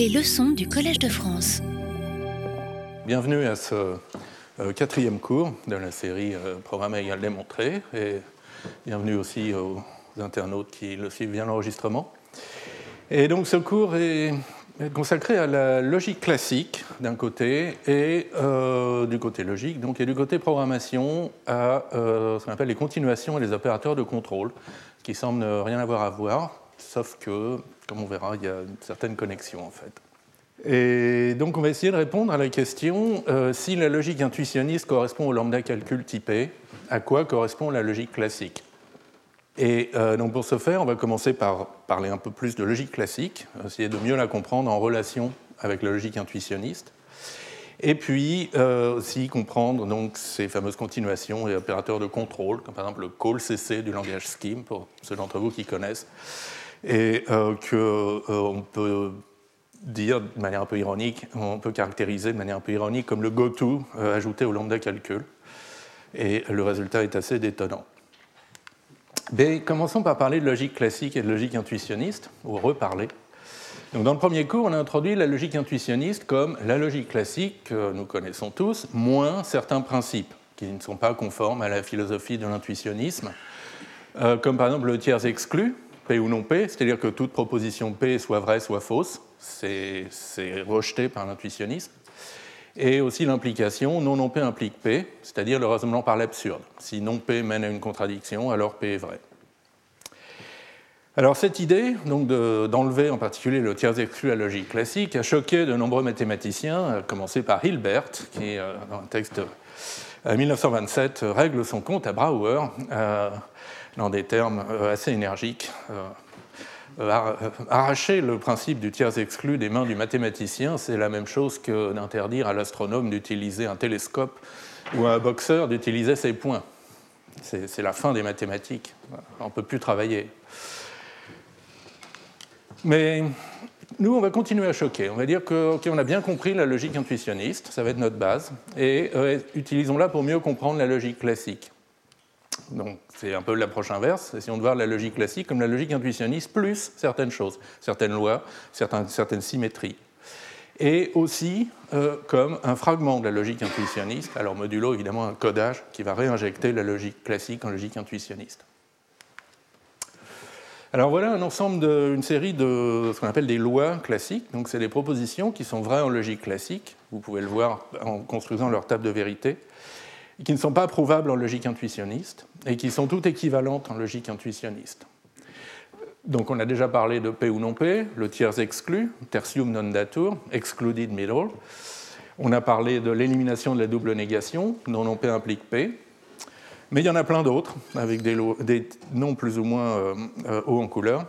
Les leçons du Collège de France. Bienvenue à ce euh, quatrième cours de la série euh, Programme égal démontré et bienvenue aussi aux internautes qui le suivent bien l'enregistrement. Et donc ce cours est consacré à la logique classique d'un côté et euh, du côté logique, donc et du côté programmation à ce qu'on appelle les continuations et les opérateurs de contrôle, qui semblent ne rien avoir à voir, sauf que, comme on verra, il y a une certaine connexion en fait. Et donc on va essayer de répondre à la question euh, si la logique intuitionniste correspond au lambda calcul typé, à quoi correspond la logique classique? Et euh, donc pour ce faire, on va commencer par parler un peu plus de logique classique, essayer de mieux la comprendre en relation avec la logique intuitionniste, et puis euh, aussi comprendre donc, ces fameuses continuations et opérateurs de contrôle, comme par exemple le call CC du langage Scheme, pour ceux d'entre vous qui connaissent, et qu'on peut dire de manière un peu ironique, on peut caractériser de manière un peu ironique comme le goto euh, ajouté au lambda calcul. Et le résultat est assez détonnant. Mais commençons par parler de logique classique et de logique intuitionniste, ou reparler. Donc dans le premier cours, on a introduit la logique intuitionniste comme la logique classique que nous connaissons tous, moins certains principes qui ne sont pas conformes à la philosophie de l'intuitionnisme, euh, comme par exemple le tiers exclu, P ou non P, c'est-à-dire que toute proposition P soit vraie, soit fausse, c'est rejeté par l'intuitionnisme. Et aussi l'implication, non non P implique P, c'est-à-dire le raisonnement par l'absurde. Si non P mène à une contradiction, alors P est vrai. Alors cette idée donc d'enlever en particulier le tiers exclu à logique classique a choqué de nombreux mathématiciens, à commencer par Hilbert, qui euh, dans un texte de 1927 règle son compte à Brouwer euh, dans des termes euh, assez énergiques. Euh, arracher le principe du tiers exclu des mains du mathématicien, c'est la même chose que d'interdire à l'astronome d'utiliser un télescope ou à un boxeur d'utiliser ses poings. C'est la fin des mathématiques. On ne peut plus travailler. Mais nous, on va continuer à choquer. On va dire qu'on a bien compris la logique intuitionniste, ça va être notre base, et euh, utilisons-la pour mieux comprendre la logique classique. Donc c'est un peu l'approche inverse, essayons de voir la logique classique comme la logique intuitionniste plus certaines choses, certaines lois, certaines, symétries. Et aussi euh, comme un fragment de la logique intuitionniste, alors modulo évidemment un codage qui va réinjecter la logique classique en logique intuitionniste. Alors voilà un ensemble d'une série de ce qu'on appelle des lois classiques. Donc c'est des propositions qui sont vraies en logique classique. Vous pouvez le voir en construisant leur table de vérité qui ne sont pas prouvables en logique intuitionniste et qui sont toutes équivalentes en logique intuitionniste. Donc on a déjà parlé de P ou non P, le tiers exclu, tertium non datur, excluded middle. On a parlé de l'élimination de la double négation, non non P implique P. Mais il y en a plein d'autres, avec des, noms plus ou moins euh, euh, hauts en couleur,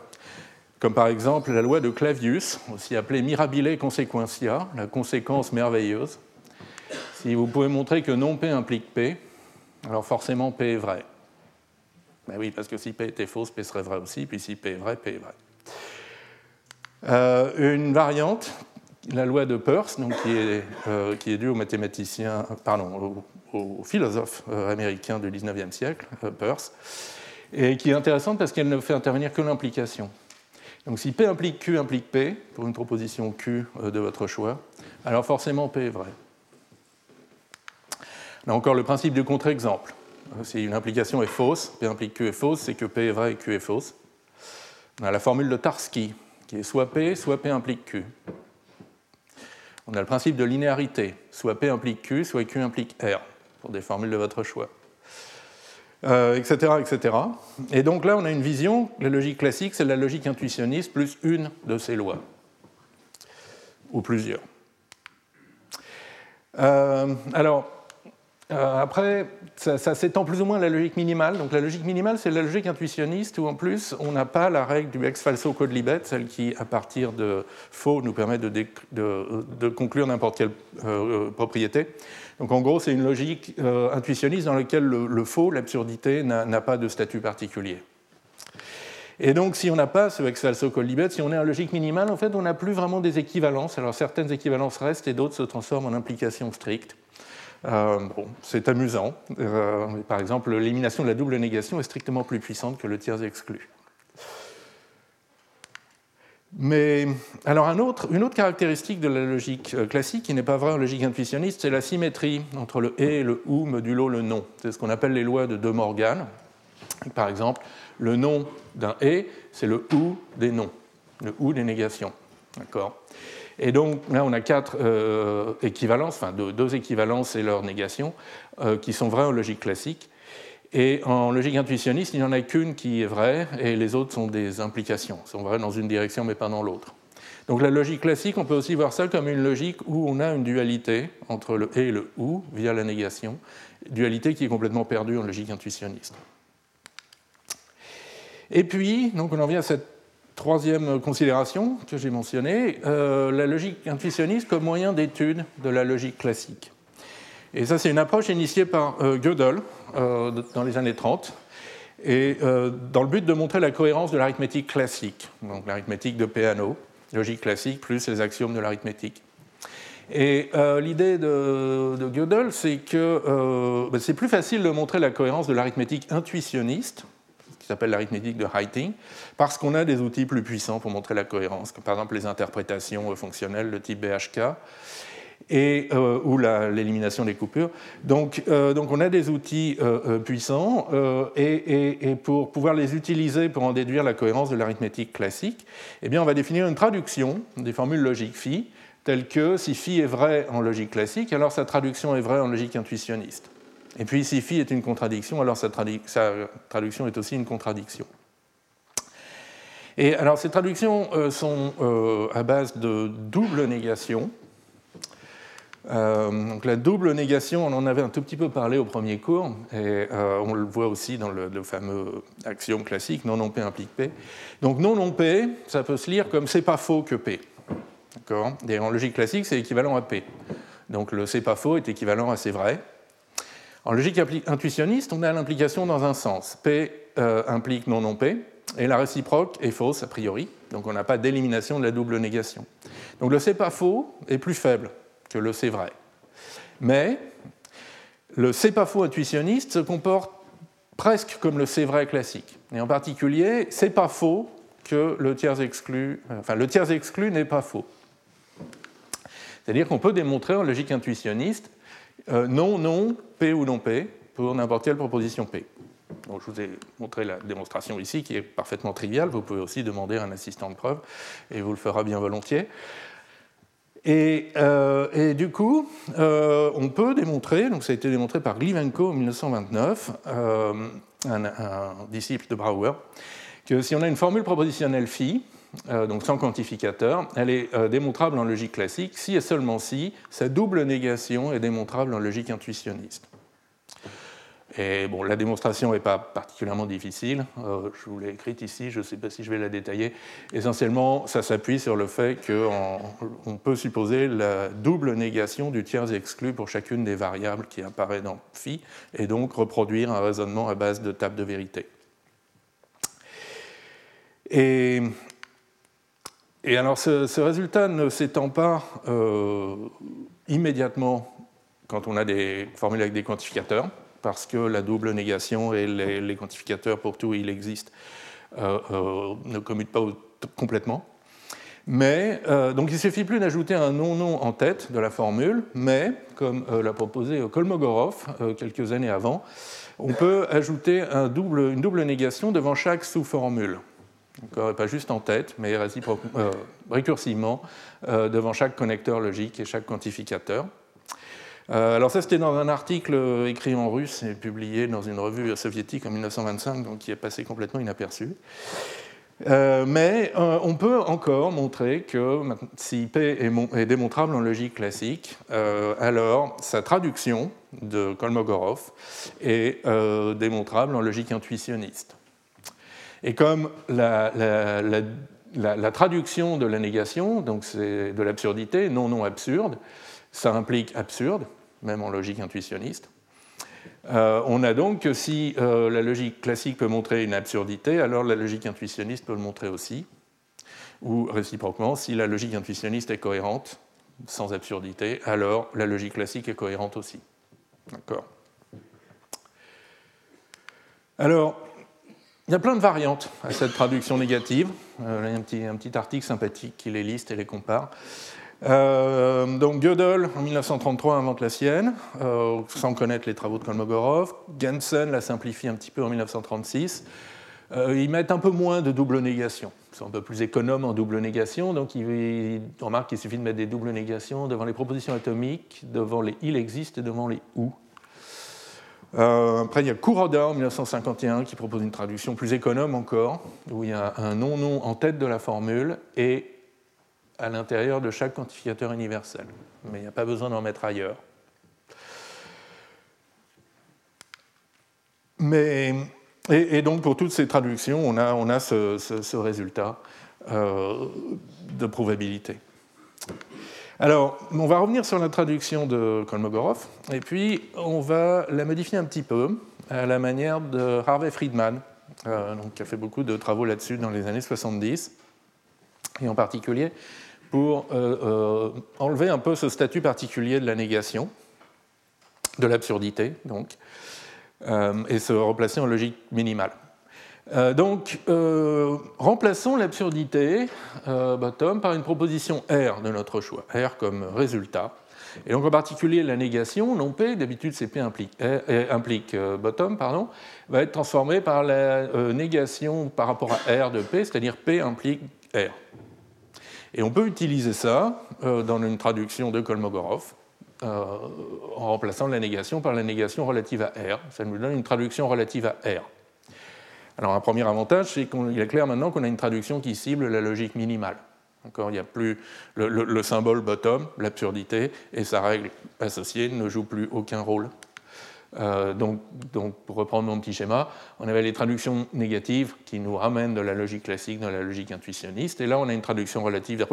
comme par exemple la loi de Clavius, aussi appelée mirabile consequentia, la conséquence merveilleuse, si vous pouvez montrer que non P implique P, alors forcément P est vrai. Ben oui, parce que si P était fausse, P serait vrai aussi, puis si P est vrai, P est vrai. Euh, une variante, la loi de Peirce, donc qui, est, euh, qui est due au mathématicien, pardon, au, philosophe euh, américain du 19e siècle, Peirce, et qui est intéressante parce qu'elle ne fait intervenir que l'implication. Donc si P implique Q implique P, pour une proposition Q de votre choix, alors forcément P est vrai. Là encore, le principe du contre-exemple. Si une implication est fausse, P implique Q est fausse, c'est que P est vrai et Q est fausse. On a la formule de Tarski, qui est soit P, soit P implique Q. On a le principe de linéarité, soit P implique Q, soit Q implique R, pour des formules de votre choix. etc., euh, etc. Et donc là, on a une vision, la logique classique, c'est la logique intuitionniste plus une de ces lois, ou plusieurs. Euh, alors, euh, après, ça, s'étend plus ou moins à la logique minimale. Donc la logique minimale, c'est la logique intuitionniste où en plus, on n'a pas la règle du ex falso code libet, celle qui, à partir de faux, nous permet de, conclure n'importe quelle euh, euh, propriété. Donc en gros, c'est une logique intuitionniste dans laquelle le, faux, l'absurdité, n'a pas de statut particulier. Et donc, si on n'a pas ce ex falso code libet, si on est en logique minimale, en fait, on n'a plus vraiment des équivalences. Alors certaines équivalences restent et d'autres se transforment en implications strictes. Euh, c'est amusant. Euh, par exemple, l'élimination de la double négation est strictement plus puissante que le tiers exclu. Mais alors une autre caractéristique de la logique euh, classique, qui n'est pas vraie en logique intuitionniste, c'est la symétrie entre le et, le ou, modulo le non. C'est ce qu'on appelle les lois de De Morgan. Par exemple, le nom d'un et, c'est le ou des noms, le ou des négations. D'accord? Et donc là, on a quatre euh, équivalences, enfin deux, équivalences et leur négation, euh, qui sont vraies en logique classique. Et en logique intuitionniste, il n'y en a qu'une qui est vraie, et les autres sont des implications, sont vraies dans une direction mais pas dans l'autre. Donc la logique classique, on peut aussi voir ça comme une logique où on a une dualité entre le et et le ou via la négation, dualité qui est complètement perdue en logique intuitionniste. Et puis, donc on en vient à cette troisième considération que j'ai mentionnée, euh, la logique intuitionniste comme moyen d'étude de la logique classique. Et ça, c'est une approche initiée par euh, Gödel euh, dans les années 30, et dans le but de montrer la cohérence de l'arithmétique classique, donc l'arithmétique de Peano, logique classique plus les axiomes de l'arithmétique. Et l'idée de, de, Gödel, c'est que ben, c'est plus facile de montrer la cohérence de l'arithmétique intuitionniste, s'appelle l'arithmétique de Heiting, parce qu'on a des outils plus puissants pour montrer la cohérence, comme par exemple les interprétations fonctionnelles de type BHK, et, euh, ou l'élimination des coupures. Donc, euh, donc, on a des outils euh, puissants, et, et, pour pouvoir les utiliser pour en déduire la cohérence de l'arithmétique classique, eh bien, on va définir une traduction des formules logiques phi, telles que si phi est vrai en logique classique, alors sa traduction est vraie en logique intuitionniste. Et puis si phi est une contradiction, alors sa, traduction est aussi une contradiction. Et alors ces traductions euh, sont euh, à base de double négation. Euh, donc la double négation, on en avait un tout petit peu parlé au premier cours, et on le voit aussi dans le, fameux axiome classique, non non P implique P. Donc non non P, ça peut se lire comme c'est pas faux que P. Et en logique classique, c'est équivalent à P. Donc le c'est pas faux est équivalent à c'est vrai. En logique intuitionniste, on a l'implication dans un sens. P euh, implique non non P, et la réciproque est fausse a priori, donc on n'a pas d'élimination de la double négation. Donc le c'est pas faux est plus faible que le c'est vrai. Mais le c'est pas faux intuitionniste se comporte presque comme le c'est vrai classique. Et en particulier, c'est pas faux que le tiers exclu, enfin le tiers exclu n'est pas faux. C'est-à-dire qu'on peut démontrer en logique intuitionniste euh, non, non, P ou non P, pour n'importe quelle proposition P. je vous ai montré la démonstration ici, qui est parfaitement triviale. Vous pouvez aussi demander à un assistant de preuve, et vous le fera bien volontiers. Et, euh, du coup, euh, on peut démontrer, donc ça a été démontré par Glivenko en 1929, un, disciple de Brouwer, que si on a une formule propositionnelle phi, donc sans quantificateur, elle est euh, démontrable en logique classique si et seulement si sa double négation est démontrable en logique intuitionniste. Et bon, la démonstration n'est pas particulièrement difficile. Euh, je vous l'ai écrite ici, je ne sais pas si je vais la détailler. Essentiellement, ça s'appuie sur le fait qu'on peut supposer la double négation du tiers exclu pour chacune des variables qui apparaît dans phi, et donc reproduire un raisonnement à base de table de vérité. Et et alors ce, résultat ne s'étend pas euh, immédiatement quand on a des formules avec des quantificateurs, parce que la double négation et les, quantificateurs pour tout il existe euh, euh, ne commutent pas complètement. Mais donc il suffit plus d'ajouter un non-non en tête de la formule, mais comme l'a proposé Kolmogorov quelques années avant, on peut ajouter une double négation devant chaque sous-formule pas juste en tête, mais euh, récursivement euh, devant chaque connecteur logique et chaque quantificateur. Euh, alors ça, c'était dans un article écrit en russe et publié dans une revue soviétique en 1925, donc qui est passé complètement inaperçu. mais on peut encore montrer que si P est, démontrable en logique classique, alors sa traduction de Kolmogorov est démontrable en logique intuitionniste. Et comme la, traduction de la négation, donc c'est de l'absurdité, non non absurde, ça implique absurde, même en logique intuitionniste. Euh, on a donc que si euh, la logique classique peut montrer une absurdité, alors la logique intuitionniste peut le montrer aussi. Ou réciproquement, si la logique intuitionniste est cohérente, sans absurdité, alors la logique classique est cohérente aussi. D'accord? Alors, il y a plein de variantes à cette traduction négative. là, il y a un petit, article sympathique qui les liste et les compare. Euh, donc Gödel, en 1933, invente la sienne, euh, sans connaître les travaux de Kolmogorov. Gensen la simplifie un petit peu en 1936. Euh, ils mettent un peu moins de double négation. Ils sont un peu plus économes en double négation, donc ils, remarquent qu'il suffit de mettre des doubles négations devant les propositions atomiques, devant les il existe et devant les ou. Après, il y a Kuroda en 1951 qui propose une traduction plus économe encore, où il y a un non-nom en tête de la formule et à l'intérieur de chaque quantificateur universel. Mais il n'y a pas besoin d'en mettre ailleurs. Mais, et, donc pour toutes ces traductions, on a, on a ce, résultat euh, de probabilité. Alors, on va revenir sur la traduction de Kolmogorov, et puis on va la modifier un petit peu à la manière de Harvey Friedman, euh, qui a fait beaucoup de travaux là-dessus dans les années 70, et en particulier pour euh, euh, enlever un peu ce statut particulier de la négation, de l'absurdité, donc, et se replacer en logique minimale. Donc, remplaçons l'absurdité bottom par une proposition R de notre choix, R comme résultat. Et donc en particulier la négation, non P, d'habitude c'est P implique, bottom, va être transformée par la négation par rapport à R de P, c'est-à-dire P implique R. Et on peut utiliser ça euh, dans une traduction de Kolmogorov euh, en remplaçant la négation par la négation relative à R. Ça nous donne une traduction relative à R. Alors un premier avantage, c'est qu'il est clair maintenant qu'on a une traduction qui cible la logique minimale. Encore, il n'y a plus le symbole bottom, l'absurdité, et sa règle associée ne joue plus aucun rôle euh, donc, pour reprendre mon petit schéma, on avait les traductions négatives qui nous ramènent de la logique classique dans la logique intuitionniste, et là on a une traduction, relative,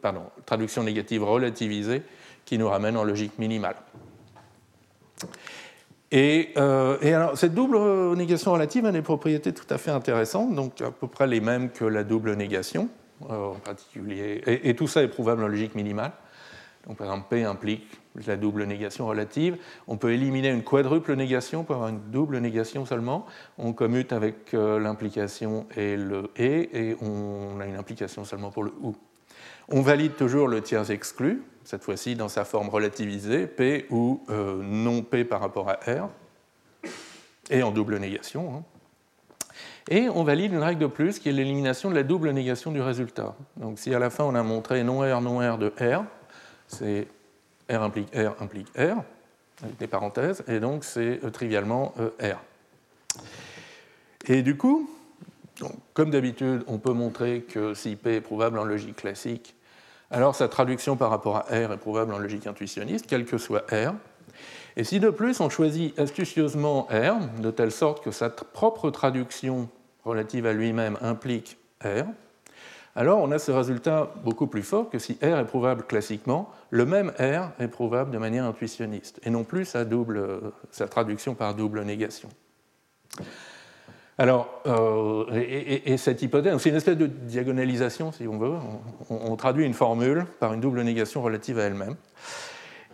pardon, traduction négative relativisée qui nous ramène en logique minimale. Et, euh, alors, cette double négation relative a des propriétés tout à fait intéressantes, donc à peu près les mêmes que la double négation, euh, en particulier, et, et, tout ça est prouvable en logique minimale. Donc, par exemple, P implique la double négation relative. On peut éliminer une quadruple négation pour avoir une double négation seulement. On commute avec euh, l'implication et le et, et on a une implication seulement pour le ou. On valide toujours le tiers exclu, cette fois-ci dans sa forme relativisée, P ou euh, non P par rapport à R, et en double négation. Hein. Et on valide une règle de plus qui est l'élimination de la double négation du résultat. Donc si à la fin on a montré non R, non R de R, c'est R implique R implique R, avec des parenthèses, et donc c'est euh, trivialement euh, R. Et du coup, comme d'habitude, on peut montrer que si P est prouvable en logique classique, alors sa traduction par rapport à R est prouvable en logique intuitionniste, quel que soit R. Et si de plus on choisit astucieusement R, de telle sorte que sa propre traduction relative à lui-même implique R, alors on a ce résultat beaucoup plus fort que si R est prouvable classiquement, le même R est prouvable de manière intuitionniste, et non plus sa, double, sa traduction par double négation. Alors, euh, et, cette hypothèse, c'est une espèce de diagonalisation, si on veut. On, traduit une formule par une double négation relative à elle-même.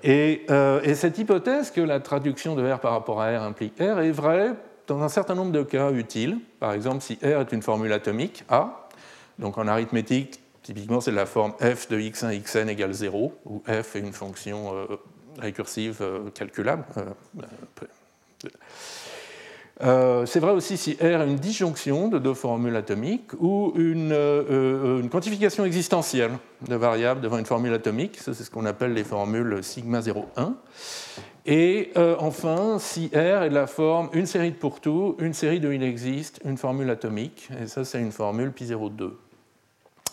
Et, euh, et, cette hypothèse que la traduction de R par rapport à R implique R est vraie dans un certain nombre de cas utiles. Par exemple, si R est une formule atomique, A, donc en arithmétique, typiquement, c'est la forme f de x1 xn égale 0, où f est une fonction euh, récursive calculable. Euh, c'est vrai aussi si R est une disjonction de deux formules atomiques ou une, une quantification existentielle de variables devant une formule atomique. C'est ce qu'on appelle les formules sigma 0,1. Et enfin, si R est de la forme une série de pour tout, une série de il existe, une formule atomique. Et ça, c'est une formule pi 0,2.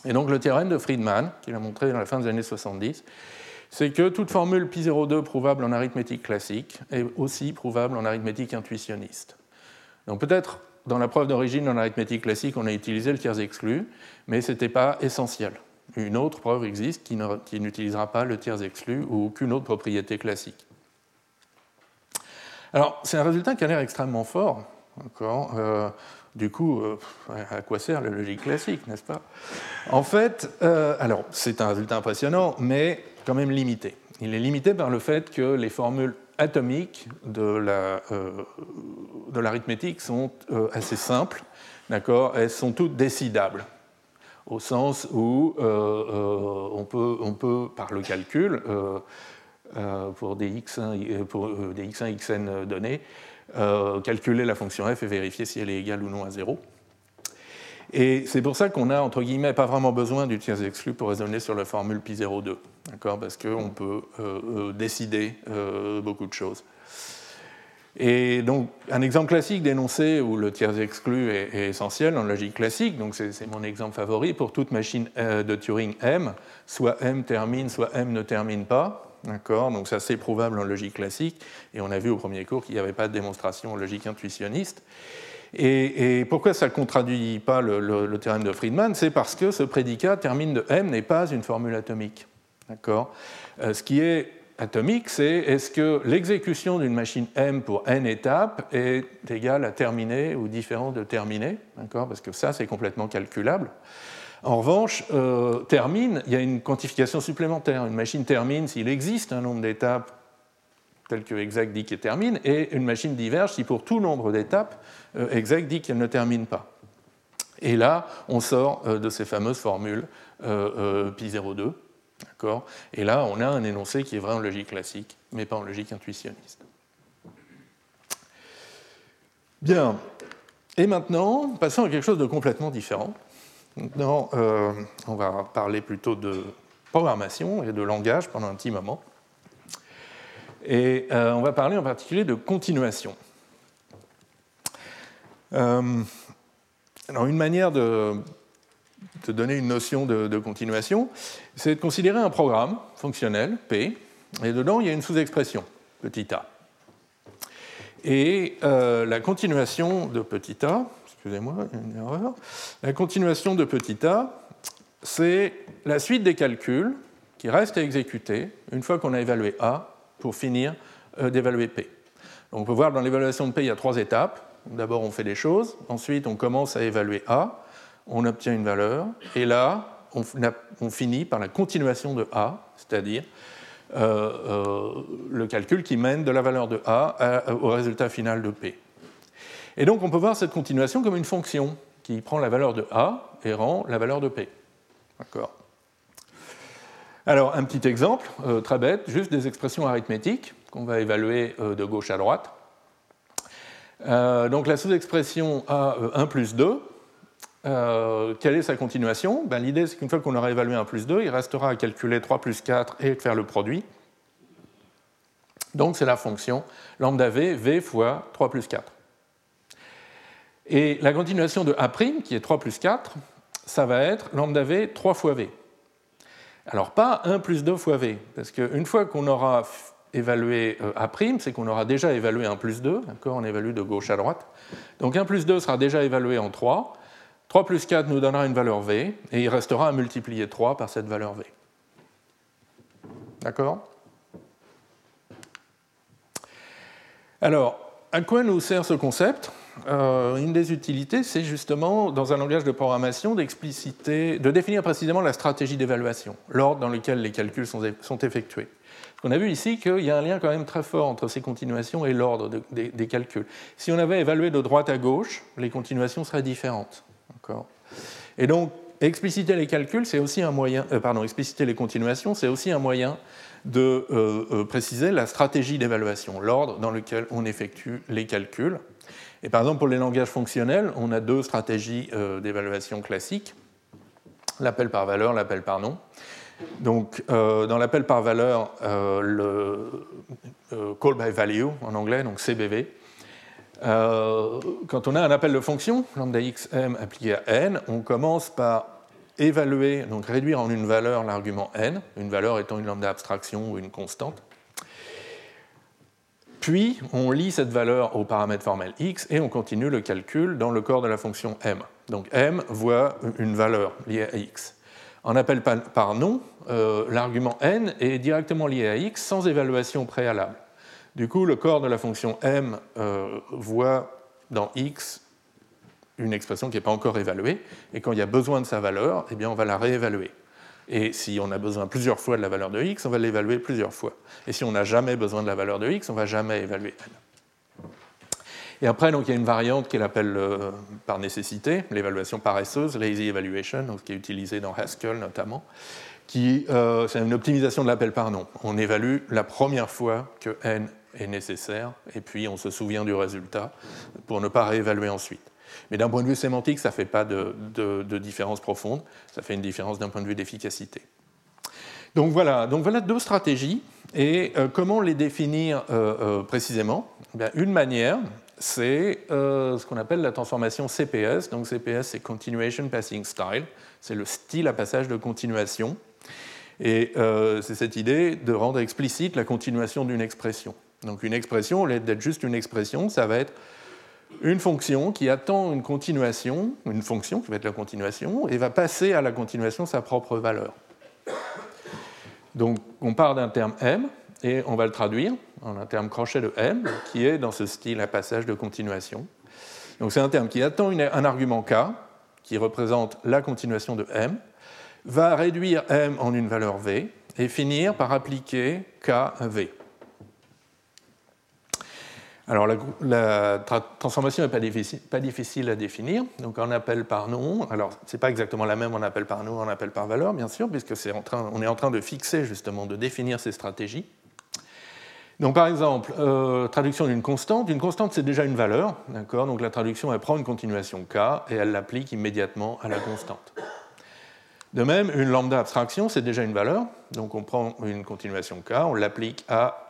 Et donc le théorème de Friedman, qu'il a montré dans la fin des années 70, c'est que toute formule pi02 prouvable en arithmétique classique est aussi prouvable en arithmétique intuitionniste. Donc peut-être dans la preuve d'origine en arithmétique classique, on a utilisé le tiers exclu, mais ce n'était pas essentiel. Une autre preuve existe qui n'utilisera pas le tiers exclu ou aucune autre propriété classique. Alors, c'est un résultat qui a l'air extrêmement fort. Euh, du coup, euh, à quoi sert la logique classique, n'est-ce pas? En fait, euh, alors c'est un résultat impressionnant, mais quand même limité. Il est limité par le fait que les formules atomiques de euh, l'arithmétique sont assez simples, d'accord Elles sont toutes décidables. au sens où on peut, on, peut, par le calcul, pour des x1, pour des x1 xn donnés, calculer la fonction f et vérifier si elle est égale ou non à 0. Et c'est pour ça qu'on a, entre guillemets, pas vraiment besoin du tiers exclu pour raisonner sur la formule pi 02, parce qu'on peut décider beaucoup de choses. Et donc, un exemple classique d'énoncé où le tiers exclu est, essentiel en logique classique, donc c'est mon exemple favori, pour toute machine euh, de Turing M, soit M termine, soit M ne termine pas. D'accord? Donc, c'est assez prouvable en logique classique, et on a vu au premier cours qu'il n'y avait pas de démonstration en logique intuitionniste. Et, pourquoi ça ne contradit pas le, le théorème de Friedman? C'est parce que ce prédicat termine de M n'est pas une formule atomique. D'accord? Euh, Ce qui est atomique, c'est est-ce que l'exécution d'une machine M pour n étapes est égale à terminer ou différent de terminer, parce que ça, c'est complètement calculable. En revanche, euh, termine, il y a une quantification supplémentaire. Une machine termine s'il existe un nombre d'étapes tel que exact dit qu'elle termine, et une machine diverge si pour tout nombre d'étapes, euh, exact dit qu'elle ne termine pas. Et là, on sort euh, de ces fameuses formules pi 02, et là, on a un énoncé qui est vrai en logique classique, mais pas en logique intuitionniste. Bien. Et maintenant, passons à quelque chose de complètement différent. Maintenant, euh, on va parler plutôt de programmation et de langage pendant un petit moment. Et euh, on va parler en particulier de continuation. Euh, alors, une manière de, te donner une notion de, continuation, c'est de considérer un programme fonctionnel, P, et dedans il y a une sous-expression, petit a. Et euh, la continuation de petit a, excusez-moi, une erreur, la continuation de petit a, c'est la suite des calculs qui restent à exécuter une fois qu'on a évalué a pour finir euh, d'évaluer p. On peut voir dans l'évaluation de p, il y a trois étapes. D'abord, on fait des choses, ensuite, on commence à évaluer a, on obtient une valeur, et là, on, finit par la continuation de A, c'est-à-dire euh, euh, le calcul qui mène de la valeur de A au résultat final de P. Et donc on peut voir cette continuation comme une fonction qui prend la valeur de A et rend la valeur de P. D'accord Alors un petit exemple, euh, très bête, juste des expressions arithmétiques qu'on va évaluer de gauche à droite. donc la sous-expression A1 plus 2, euh, quelle est sa continuation? Ben, L'idée, c'est qu'une fois qu'on aura évalué 1 plus 2, il restera à calculer 3 plus 4 et faire le produit. Donc, c'est la fonction lambda v, v fois 3 plus 4. Et la continuation de A', qui est 3 plus 4, ça va être lambda v 3 fois v. Alors, pas 1 plus 2 fois v, parce qu'une fois qu'on aura évalué euh, A', c'est qu'on aura déjà évalué 1 plus 2, on évalue de gauche à droite. Donc 1 plus 2 sera déjà évalué en 3, 3 plus 4 nous donnera une valeur V, et il restera à multiplier 3 par cette valeur V. D'accord? Alors, à quoi nous sert ce concept? Euh, Une des utilités, c'est justement, dans un langage de programmation, d'expliciter, de définir précisément la stratégie d'évaluation, l'ordre dans lequel les calculs sont, effectués. On a vu ici qu'il y a un lien quand même très fort entre ces continuations et l'ordre des calculs. Si on avait évalué de droite à gauche, les continuations seraient différentes. Et donc, expliciter les calculs, c'est aussi un moyen, euh, pardon, expliciter les continuations, c'est aussi un moyen de euh, euh, préciser la stratégie d'évaluation, l'ordre dans lequel on effectue les calculs. Et par exemple, pour les langages fonctionnels, on a deux stratégies d'évaluation classiques l'appel par valeur, l'appel par nom. Donc, dans l'appel par valeur, le call by value en anglais, donc CBV, euh, quand on a un appel de fonction, lambda xm appliqué à n, on commence par évaluer, donc réduire en une valeur l'argument n, une valeur étant une lambda abstraction ou une constante. Puis on lit cette valeur au paramètre formel x et on continue le calcul dans le corps de la fonction m. Donc m voit une valeur liée à x. En appel par nom, euh, l'argument n est directement lié à x sans évaluation préalable. Du coup, le corps de la fonction m euh, voit dans x une expression qui n'est pas encore évaluée, et quand il y a besoin de sa valeur, eh bien, on va la réévaluer. Et si on a besoin plusieurs fois de la valeur de x, on va l'évaluer plusieurs fois. Et si on n'a jamais besoin de la valeur de x, on ne va jamais évaluer n. Et après, donc, il y a une variante qu'elle appelle par nécessité, l'évaluation paresseuse, lazy evaluation, qui est utilisée dans Haskell notamment, qui c'est une optimisation de l'appel par nom. On évalue la première fois que n est nécessaire, et puis on se souvient du résultat pour ne pas réévaluer ensuite. Mais d'un point de vue sémantique, ça ne fait pas de, différence profonde, ça fait une différence d'un point de vue d'efficacité. Donc voilà, donc voilà deux stratégies. Et euh, comment les définir euh, euh, précisément? Eh Une manière, c'est ce qu'on appelle la transformation CPS. Donc CPS, c'est Continuation Passing Style. C'est le style à passage de continuation. Et c'est cette idée de rendre explicite la continuation d'une expression. Donc une expression, au lieu d'être juste une expression, ça va être une fonction qui attend une continuation, une fonction qui va être la continuation, et va passer à la continuation sa propre valeur. Donc on part d'un terme m, et on va le traduire en un terme crochet de m, qui est dans ce style à passage de continuation. Donc c'est un terme qui attend un argument k, qui représente la continuation de m, va réduire m en une valeur v, et finir par appliquer k à v. Alors la, transformation n'est pas difficile, à définir. Donc en appel par nom, alors c'est pas exactement la même en appel par nom, en appel par valeur, bien sûr, puisque c'est en train, on est en train de fixer justement, de définir ces stratégies. Donc par exemple, euh, traduction d'une constante. Une constante, c'est déjà une valeur, Donc la traduction, elle prend une continuation k et elle l'applique immédiatement à la constante. De même, une lambda abstraction, c'est déjà une valeur. Donc on prend une continuation k, on l'applique à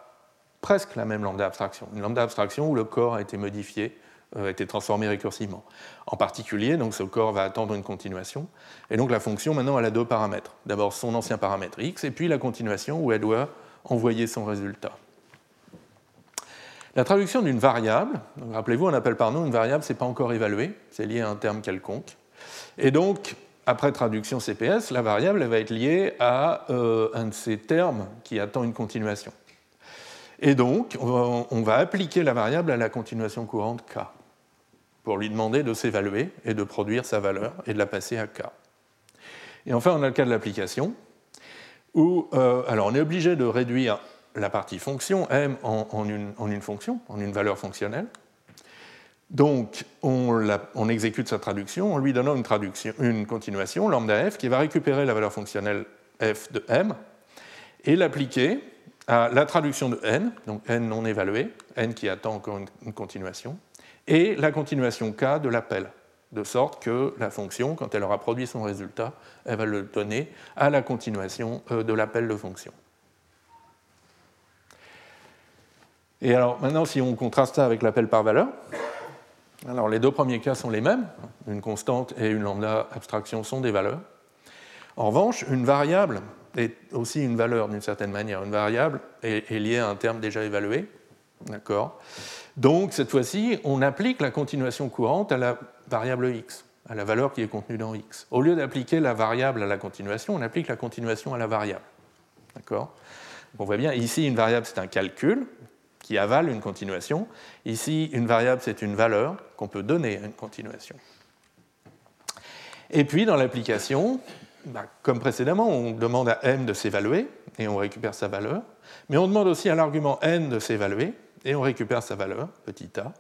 presque la même lambda abstraction, une lambda abstraction où le corps a été modifié, euh, a été transformé récursivement. En particulier, donc ce corps va attendre une continuation, et donc la fonction maintenant elle a deux paramètres. D'abord son ancien paramètre x, et puis la continuation où elle doit envoyer son résultat. La traduction d'une variable, rappelez-vous, on appelle par nom une variable, c'est pas encore évalué, c'est lié à un terme quelconque. Et donc, après traduction CPS, la variable elle va être liée à euh, un de ces termes qui attend une continuation. Et donc, on va appliquer la variable à la continuation courante k pour lui demander de s'évaluer et de produire sa valeur et de la passer à k. Et enfin, on a le cas de l'application, où euh, alors on est obligé de réduire la partie fonction m en, une, fonction, en une valeur fonctionnelle. Donc, on, exécute sa traduction en lui donnant une, traduction, une continuation, lambda f, qui va récupérer la valeur fonctionnelle f de m et l'appliquer à la traduction de n, donc n non évalué, n qui attend encore une, continuation, et la continuation k de l'appel, de sorte que la fonction, quand elle aura produit son résultat, elle va le donner à la continuation euh, de l'appel de fonction. Et alors maintenant, si on contraste ça avec l'appel par valeur, alors les deux premiers cas sont les mêmes, une constante et une lambda abstraction sont des valeurs. En revanche, une variable est aussi une valeur d'une certaine manière. Une variable est, liée à un terme déjà évalué. D'accord? Donc, cette fois-ci, on applique la continuation courante à la variable x, à la valeur qui est contenue dans x. Au lieu d'appliquer la variable à la continuation, on applique la continuation à la variable. D'accord? On voit bien, ici, une variable, c'est un calcul qui avale une continuation. Ici, une variable, c'est une valeur qu'on peut donner à une continuation. Et puis, dans l'application, bah, comme précédemment, on demande à m de s'évaluer et on récupère sa valeur, mais on demande aussi à l'argument n de s'évaluer et on récupère sa valeur, petit a,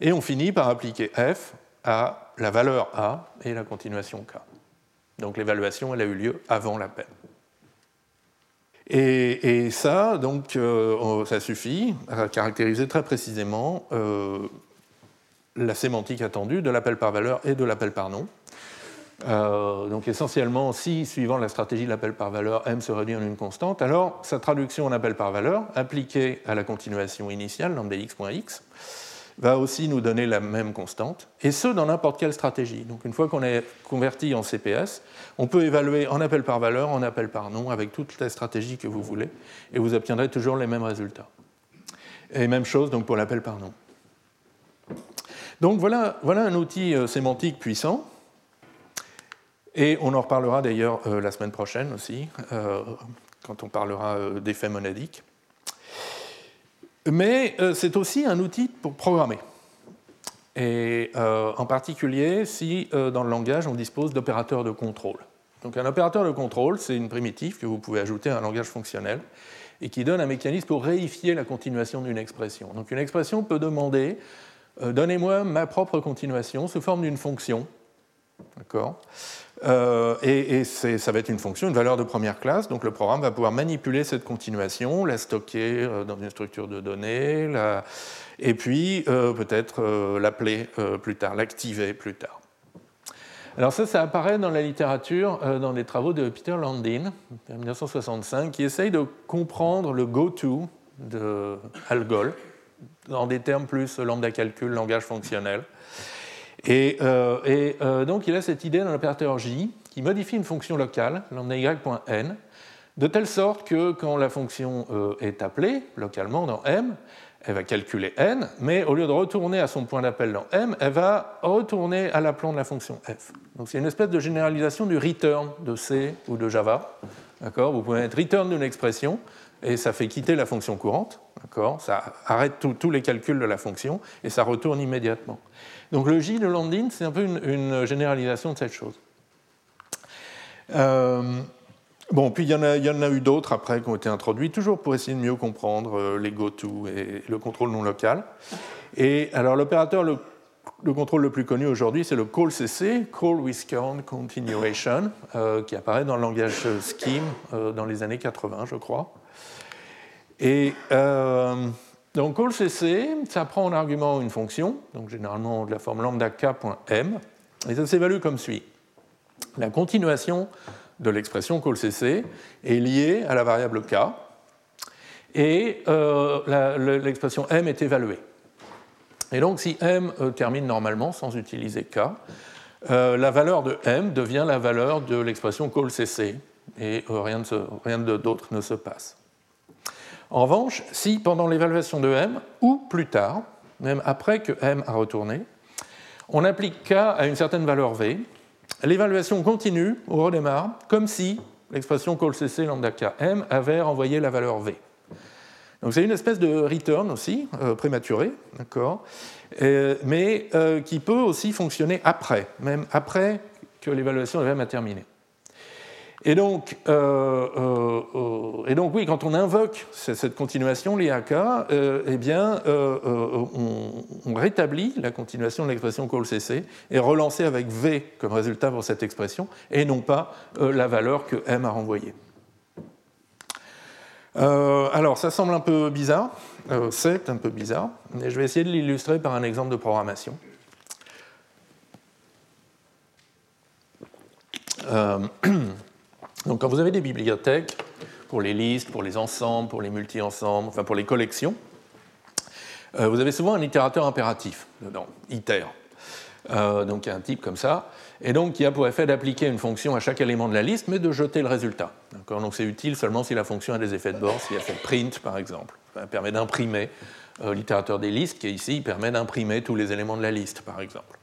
et on finit par appliquer f à la valeur a et la continuation k. Donc l'évaluation, elle a eu lieu avant l'appel. Et, ça, donc, euh, ça suffit à caractériser très précisément euh, la sémantique attendue de l'appel par valeur et de l'appel par nom. Euh, donc essentiellement, si, suivant la stratégie de l'appel par valeur, m se réduit en une constante, alors sa traduction en appel par valeur, appliquée à la continuation initiale, lambda x.x, va aussi nous donner la même constante, et ce, dans n'importe quelle stratégie. Donc une fois qu'on est converti en CPS, on peut évaluer en appel par valeur, en appel par nom, avec toutes les stratégies que vous voulez, et vous obtiendrez toujours les mêmes résultats. Et même chose donc pour l'appel par nom. Donc voilà, voilà un outil euh, sémantique puissant et on en reparlera d'ailleurs euh, la semaine prochaine aussi, euh, quand on parlera euh, d'effets monadiques. Mais c'est aussi un outil pour programmer. Et en particulier si dans le langage on dispose d'opérateurs de contrôle. Donc un opérateur de contrôle, c'est une primitive que vous pouvez ajouter à un langage fonctionnel et qui donne un mécanisme pour réifier la continuation d'une expression. Donc une expression peut demander donnez-moi ma propre continuation sous forme d'une fonction. D'accord euh, et, ça va être une fonction, une valeur de première classe. Donc le programme va pouvoir manipuler cette continuation, la stocker euh, dans une structure de données, et puis euh, peut-être l'appeler plus tard, l'activer plus tard. Alors ça, ça apparaît dans la littérature, dans des travaux de Peter Landin, en 1965, qui essaye de comprendre le go-to de Algol, dans des termes plus lambda calcul, langage fonctionnel. Et, euh, euh, donc il a cette idée dans l'opérateur J qui modifie une fonction locale, lambda y.n, de telle sorte que quand la fonction euh, est appelée localement dans M, elle va calculer n, mais au lieu de retourner à son point d'appel dans M, elle va retourner à l'aplomb de la fonction f. Donc c'est une espèce de généralisation du return de C ou de Java. Vous pouvez mettre return d'une expression et ça fait quitter la fonction courante. Ça arrête tous les calculs de la fonction et ça retourne immédiatement. Donc le J de Landin, c'est un peu une, généralisation de cette chose. Euh, bon, puis il y, en a, eu d'autres après qui ont été introduits, toujours pour essayer de mieux comprendre euh, les goto et le contrôle non local. Et alors l'opérateur, le, contrôle le plus connu aujourd'hui, c'est le call CC, Call with Count Continuation, euh, qui apparaît dans le langage Scheme dans les années 80, je crois. Et donc CallCC, ça prend en argument une fonction, donc généralement de la forme lambda k.m, et ça s'évalue comme suit. La continuation de l'expression CallCC est liée à la variable k, et euh, l'expression m est évaluée. Et donc si m euh, termine normalement sans utiliser k, euh, la valeur de m devient la valeur de l'expression CallCC, et rien d'autre ne se passe. En revanche, si pendant l'évaluation de m, ou plus tard, même après que m a retourné, on applique k à une certaine valeur v, l'évaluation continue ou redémarre comme si l'expression callcc lambda k m avait renvoyé la valeur v. Donc c'est une espèce de return aussi, euh, prématuré, d'accord, mais euh, qui peut aussi fonctionner après, même après que l'évaluation de m a terminé. Et donc, euh, euh, euh, et donc, oui, quand on invoque cette continuation l'IAK, eh bien, on, rétablit la continuation de l'expression call-cc et relancée avec V comme résultat pour cette expression, et non pas la valeur que M a renvoyée. alors, ça semble un peu bizarre, c'est un peu bizarre, mais je vais essayer de l'illustrer par un exemple de programmation. Donc quand vous avez des bibliothèques, pour les listes, pour les ensembles, pour les multi-ensembles, enfin pour les collections, euh, vous avez souvent un itérateur impératif dedans, iter. Euh, donc il y a un type comme ça, et donc qui a pour effet d'appliquer une fonction à chaque élément de la liste, mais de jeter le résultat. Donc c'est utile seulement si la fonction a des effets de bord, si elle fait print par exemple. Ça permet d'imprimer euh, l'itérateur des listes, qui ici permet d'imprimer tous les éléments de la liste par exemple.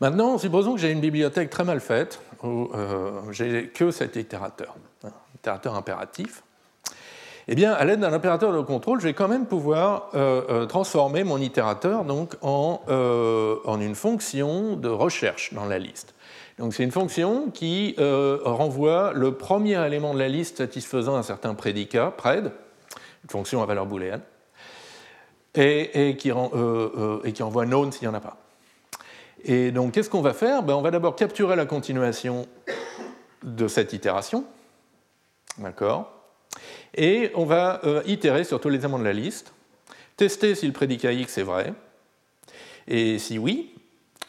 Maintenant, supposons que j'ai une bibliothèque très mal faite, où euh, j'ai que cet itérateur, un itérateur impératif. Eh bien, à l'aide d'un opérateur de contrôle, je vais quand même pouvoir euh, euh, transformer mon itérateur donc, en, en, une fonction de recherche dans la liste. Donc, c'est une fonction qui renvoie le premier élément de la liste satisfaisant un certain prédicat, pred, une fonction à valeur booléenne, et qui envoie known s'il n'y en a pas. Et donc, qu'est-ce qu'on va faire? Ben, On va d'abord capturer la continuation de cette itération. D'accord? Et on va euh, itérer sur tous les éléments de la liste, tester si le prédicat x est vrai. Et si oui,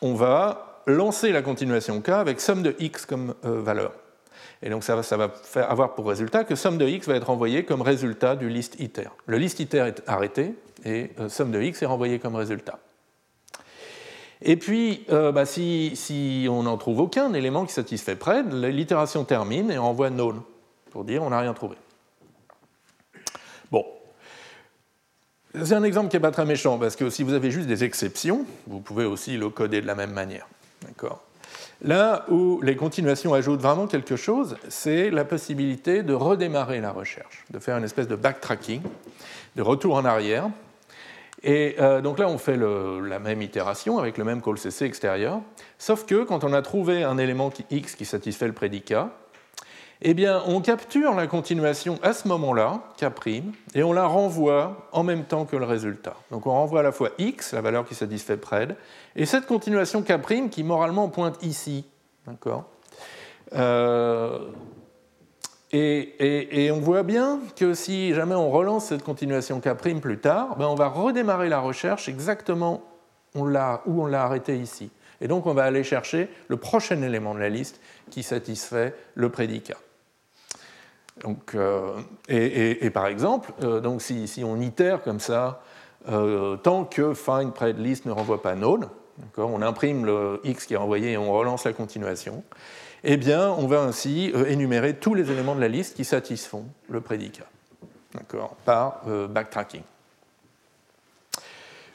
on va lancer la continuation k avec somme de x comme euh, valeur. Et donc ça va, faire avoir pour résultat que somme de x va être envoyée comme résultat du list iter. Le list iter est arrêté et euh, somme de x est renvoyée comme résultat. Et puis, euh, bah, si, on n'en trouve aucun élément qui satisfait près, l'itération termine et envoie known pour dire on n'a rien trouvé. Bon. C'est un exemple qui n'est pas très méchant, parce que si vous avez juste des exceptions, vous pouvez aussi le coder de la même manière. D'accord Là où les continuations ajoutent vraiment quelque chose, c'est la possibilité de redémarrer la recherche, de faire une espèce de backtracking, de retour en arrière, et euh, donc là, on fait la même itération avec le même call CC extérieur, sauf que quand on a trouvé un élément x qui satisfait le prédicat, eh bien, on capture la continuation à ce moment-là, K', et on la renvoie en même temps que le résultat. Donc on renvoie à la fois x, la valeur qui satisfait PRED, et cette continuation K' qui moralement pointe ici. D'accord? Euh, et, on voit bien que si jamais on relance cette continuation K' plus tard, ben on va redémarrer la recherche exactement où on l'a arrêté ici. Et donc on va aller chercher le prochain élément de la liste qui satisfait le prédicat. Donc, euh, et, par exemple, euh, donc si, on itère comme ça, euh, tant que find pred list ne renvoie pas node, on imprime le x qui est renvoyé et on relance la continuation, eh bien, on va ainsi énumérer tous les éléments de la liste qui satisfont le prédicat par backtracking.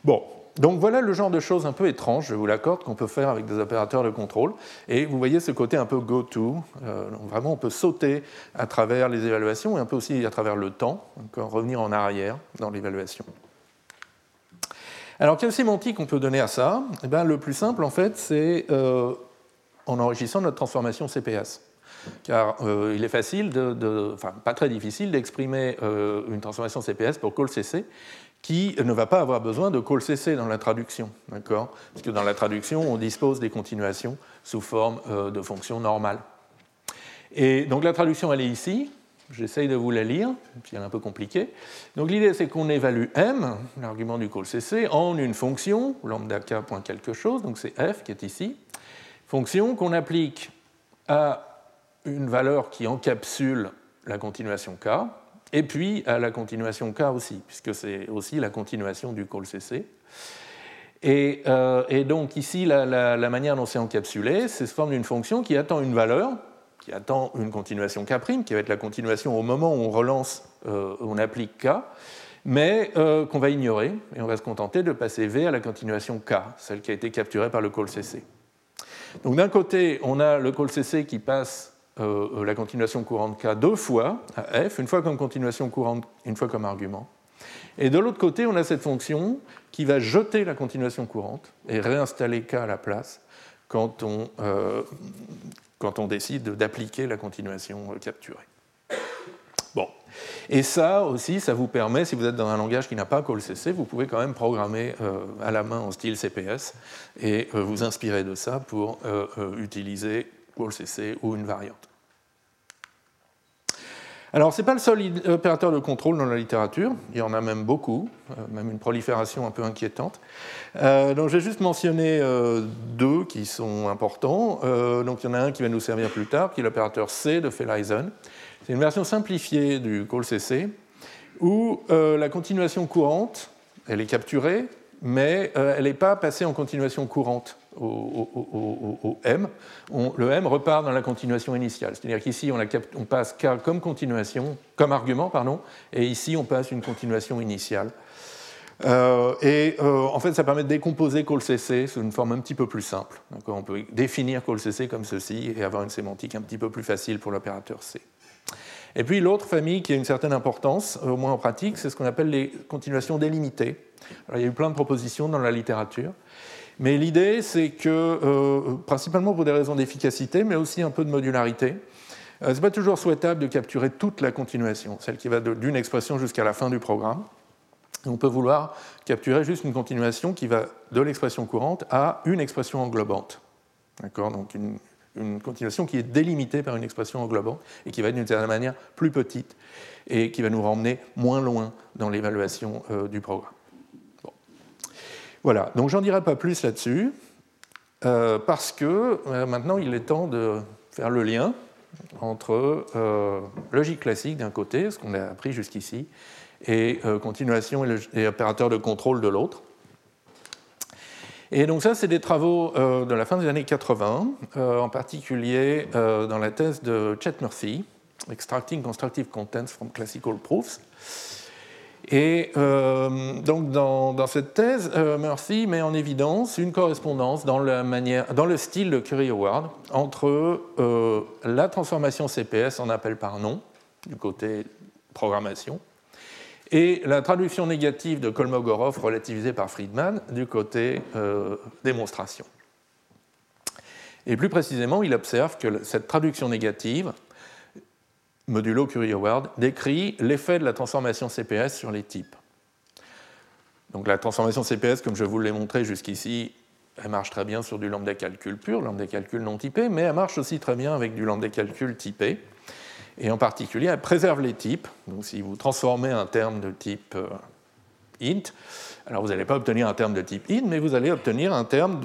Bon, donc voilà le genre de choses un peu étranges, je vous l'accorde, qu'on peut faire avec des opérateurs de contrôle. Et vous voyez ce côté un peu go-to. Euh, vraiment, on peut sauter à travers les évaluations et un peu aussi à travers le temps, revenir en arrière dans l'évaluation. Alors, quelle sémantique on peut donner à ça? Eh bien, Le plus simple, en fait, c'est euh, en enrichissant notre transformation CPS car euh, il est facile, enfin pas très difficile, d'exprimer une transformation CPS pour call CC qui ne va pas avoir besoin de call CC dans la traduction, Parce que dans la traduction, on dispose des continuations sous forme euh, de fonctions normales. Et donc la traduction, elle est ici. J'essaye de vous la lire, puis elle est un peu compliquée. Donc l'idée, c'est qu'on évalue m, l'argument du call CC, en une fonction, lambda k point quelque chose, donc c'est f qui est ici, fonction qu'on applique à une valeur qui encapsule la continuation k, et puis à la continuation K aussi, puisque c'est aussi la continuation du call CC. Euh, et, donc ici, la, manière dont c'est encapsulé, c'est sous forme d'une fonction qui attend une valeur, qui attend une continuation K', qui va être la continuation au moment où on relance, euh, on applique K, mais euh, qu'on va ignorer, et on va se contenter de passer V à la continuation K, celle qui a été capturée par le call CC. Donc d'un côté, on a le call CC qui passe euh, la continuation courante K deux fois à f, une fois comme continuation courante, une fois comme argument. Et de l'autre côté, on a cette fonction qui va jeter la continuation courante et réinstaller K à la place quand on, euh, quand on décide d'appliquer la continuation capturée. Et ça aussi, ça vous permet, si vous êtes dans un langage qui n'a pas call CC, vous pouvez quand même programmer euh, à la main en style CPS et vous inspirer de ça pour utiliser call CC ou une variante. Alors, ce n'est pas le seul opérateur de contrôle dans la littérature, il y en a même beaucoup, euh, même une prolifération un peu inquiétante. Euh, donc, j'ai juste mentionné euh, deux qui sont importants. donc, il y en a un qui va nous servir plus tard, qui est l'opérateur C de Felizen. C'est une version simplifiée du call CC, où la continuation courante, elle est capturée, mais elle n'est pas passée en continuation courante au, M, le M repart dans la continuation initiale. C'est-à-dire qu'ici, on, passe K comme continuation, comme argument, pardon, et ici, on passe une continuation initiale. Euh, et euh, en fait, ça permet de décomposer callcc sous une forme un petit peu plus simple. On peut définir callcc comme ceci et avoir une sémantique un petit peu plus facile pour l'opérateur C. Et puis l'autre famille qui a une certaine importance, au moins en pratique, c'est ce qu'on appelle les continuations délimitées. il y a eu plein de propositions dans la littérature. Mais l'idée, c'est que, euh, principalement pour des raisons d'efficacité, mais aussi un peu de modularité, euh, ce n'est pas toujours souhaitable de capturer toute la continuation, celle qui va d'une expression jusqu'à la fin du programme. On peut vouloir capturer juste une continuation qui va de l'expression courante à une expression englobante. D'accord? Donc une, continuation qui est délimitée par une expression englobante et qui va être d'une certaine manière plus petite et qui va nous ramener moins loin dans l'évaluation euh, du programme. Voilà, donc j'en dirai pas plus là-dessus, euh, parce que euh, maintenant il est temps de faire le lien entre logique classique d'un côté, ce qu'on a appris jusqu'ici, et continuation et, et, opérateur de contrôle de l'autre. Et donc ça, c'est des travaux de la fin des années 80, en particulier dans la thèse de Chet Murphy, Extracting Constructive Contents from Classical Proofs, et euh, donc dans, cette thèse, euh, Murphy met en évidence une correspondance dans, le style de Curie Award entre euh, la transformation CPS en appel par nom, du côté programmation, et la traduction négative de Kolmogorov relativisée par Friedman du côté démonstration. Et plus précisément, il observe que cette traduction négative modulo Curie-Howard, décrit l'effet de la transformation CPS sur les types. Donc la transformation CPS, comme je vous l'ai montré jusqu'ici, elle marche très bien sur du lambda calcul pur, lambda calcul non typé, mais elle marche aussi très bien avec du lambda calcul typé. Et en particulier, elle préserve les types. Donc si vous transformez un terme de type euh, int, alors vous n'allez pas obtenir un terme de type int, mais vous allez obtenir un terme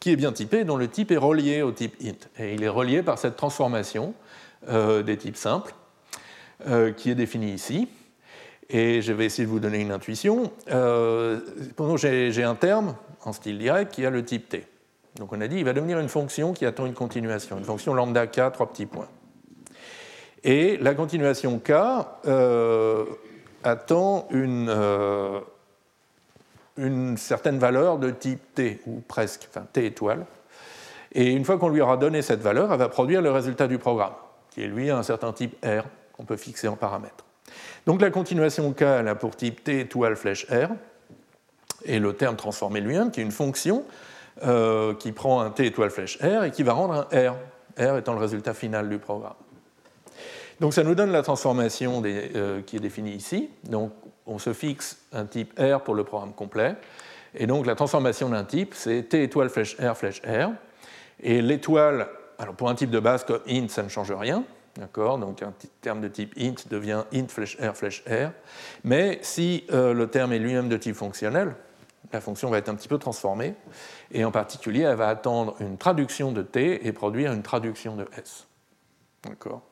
qui est bien typé, dont le type est relié au type int. Et il est relié par cette transformation euh, des types simples, euh, qui est définie ici. Et je vais essayer de vous donner une intuition. Euh, j'ai un terme en style direct qui a le type t. Donc on a dit il va devenir une fonction qui attend une continuation, une fonction lambda k, trois petits points. Et la continuation k euh, attend une, euh, une certaine valeur de type t, ou presque, enfin t étoile. Et une fois qu'on lui aura donné cette valeur, elle va produire le résultat du programme, qui est lui un certain type R qu'on peut fixer en paramètre. Donc la continuation K elle a pour type T étoile flèche R, et le terme transformé lui-même, qui est une fonction euh, qui prend un T étoile flèche R et qui va rendre un R, R étant le résultat final du programme. Donc ça nous donne la transformation euh, qui est définie ici. Donc on se fixe un type R pour le programme complet. Et donc la transformation d'un type, c'est T étoile flèche R flèche R. Et l'étoile, alors pour un type de base comme int, ça ne change rien. D'accord? Donc un terme de type int devient int flèche r flèche r. Mais si euh, le terme est lui-même de type fonctionnel, la fonction va être un petit peu transformée. Et en particulier, elle va attendre une traduction de t et produire une traduction de s. D'accord?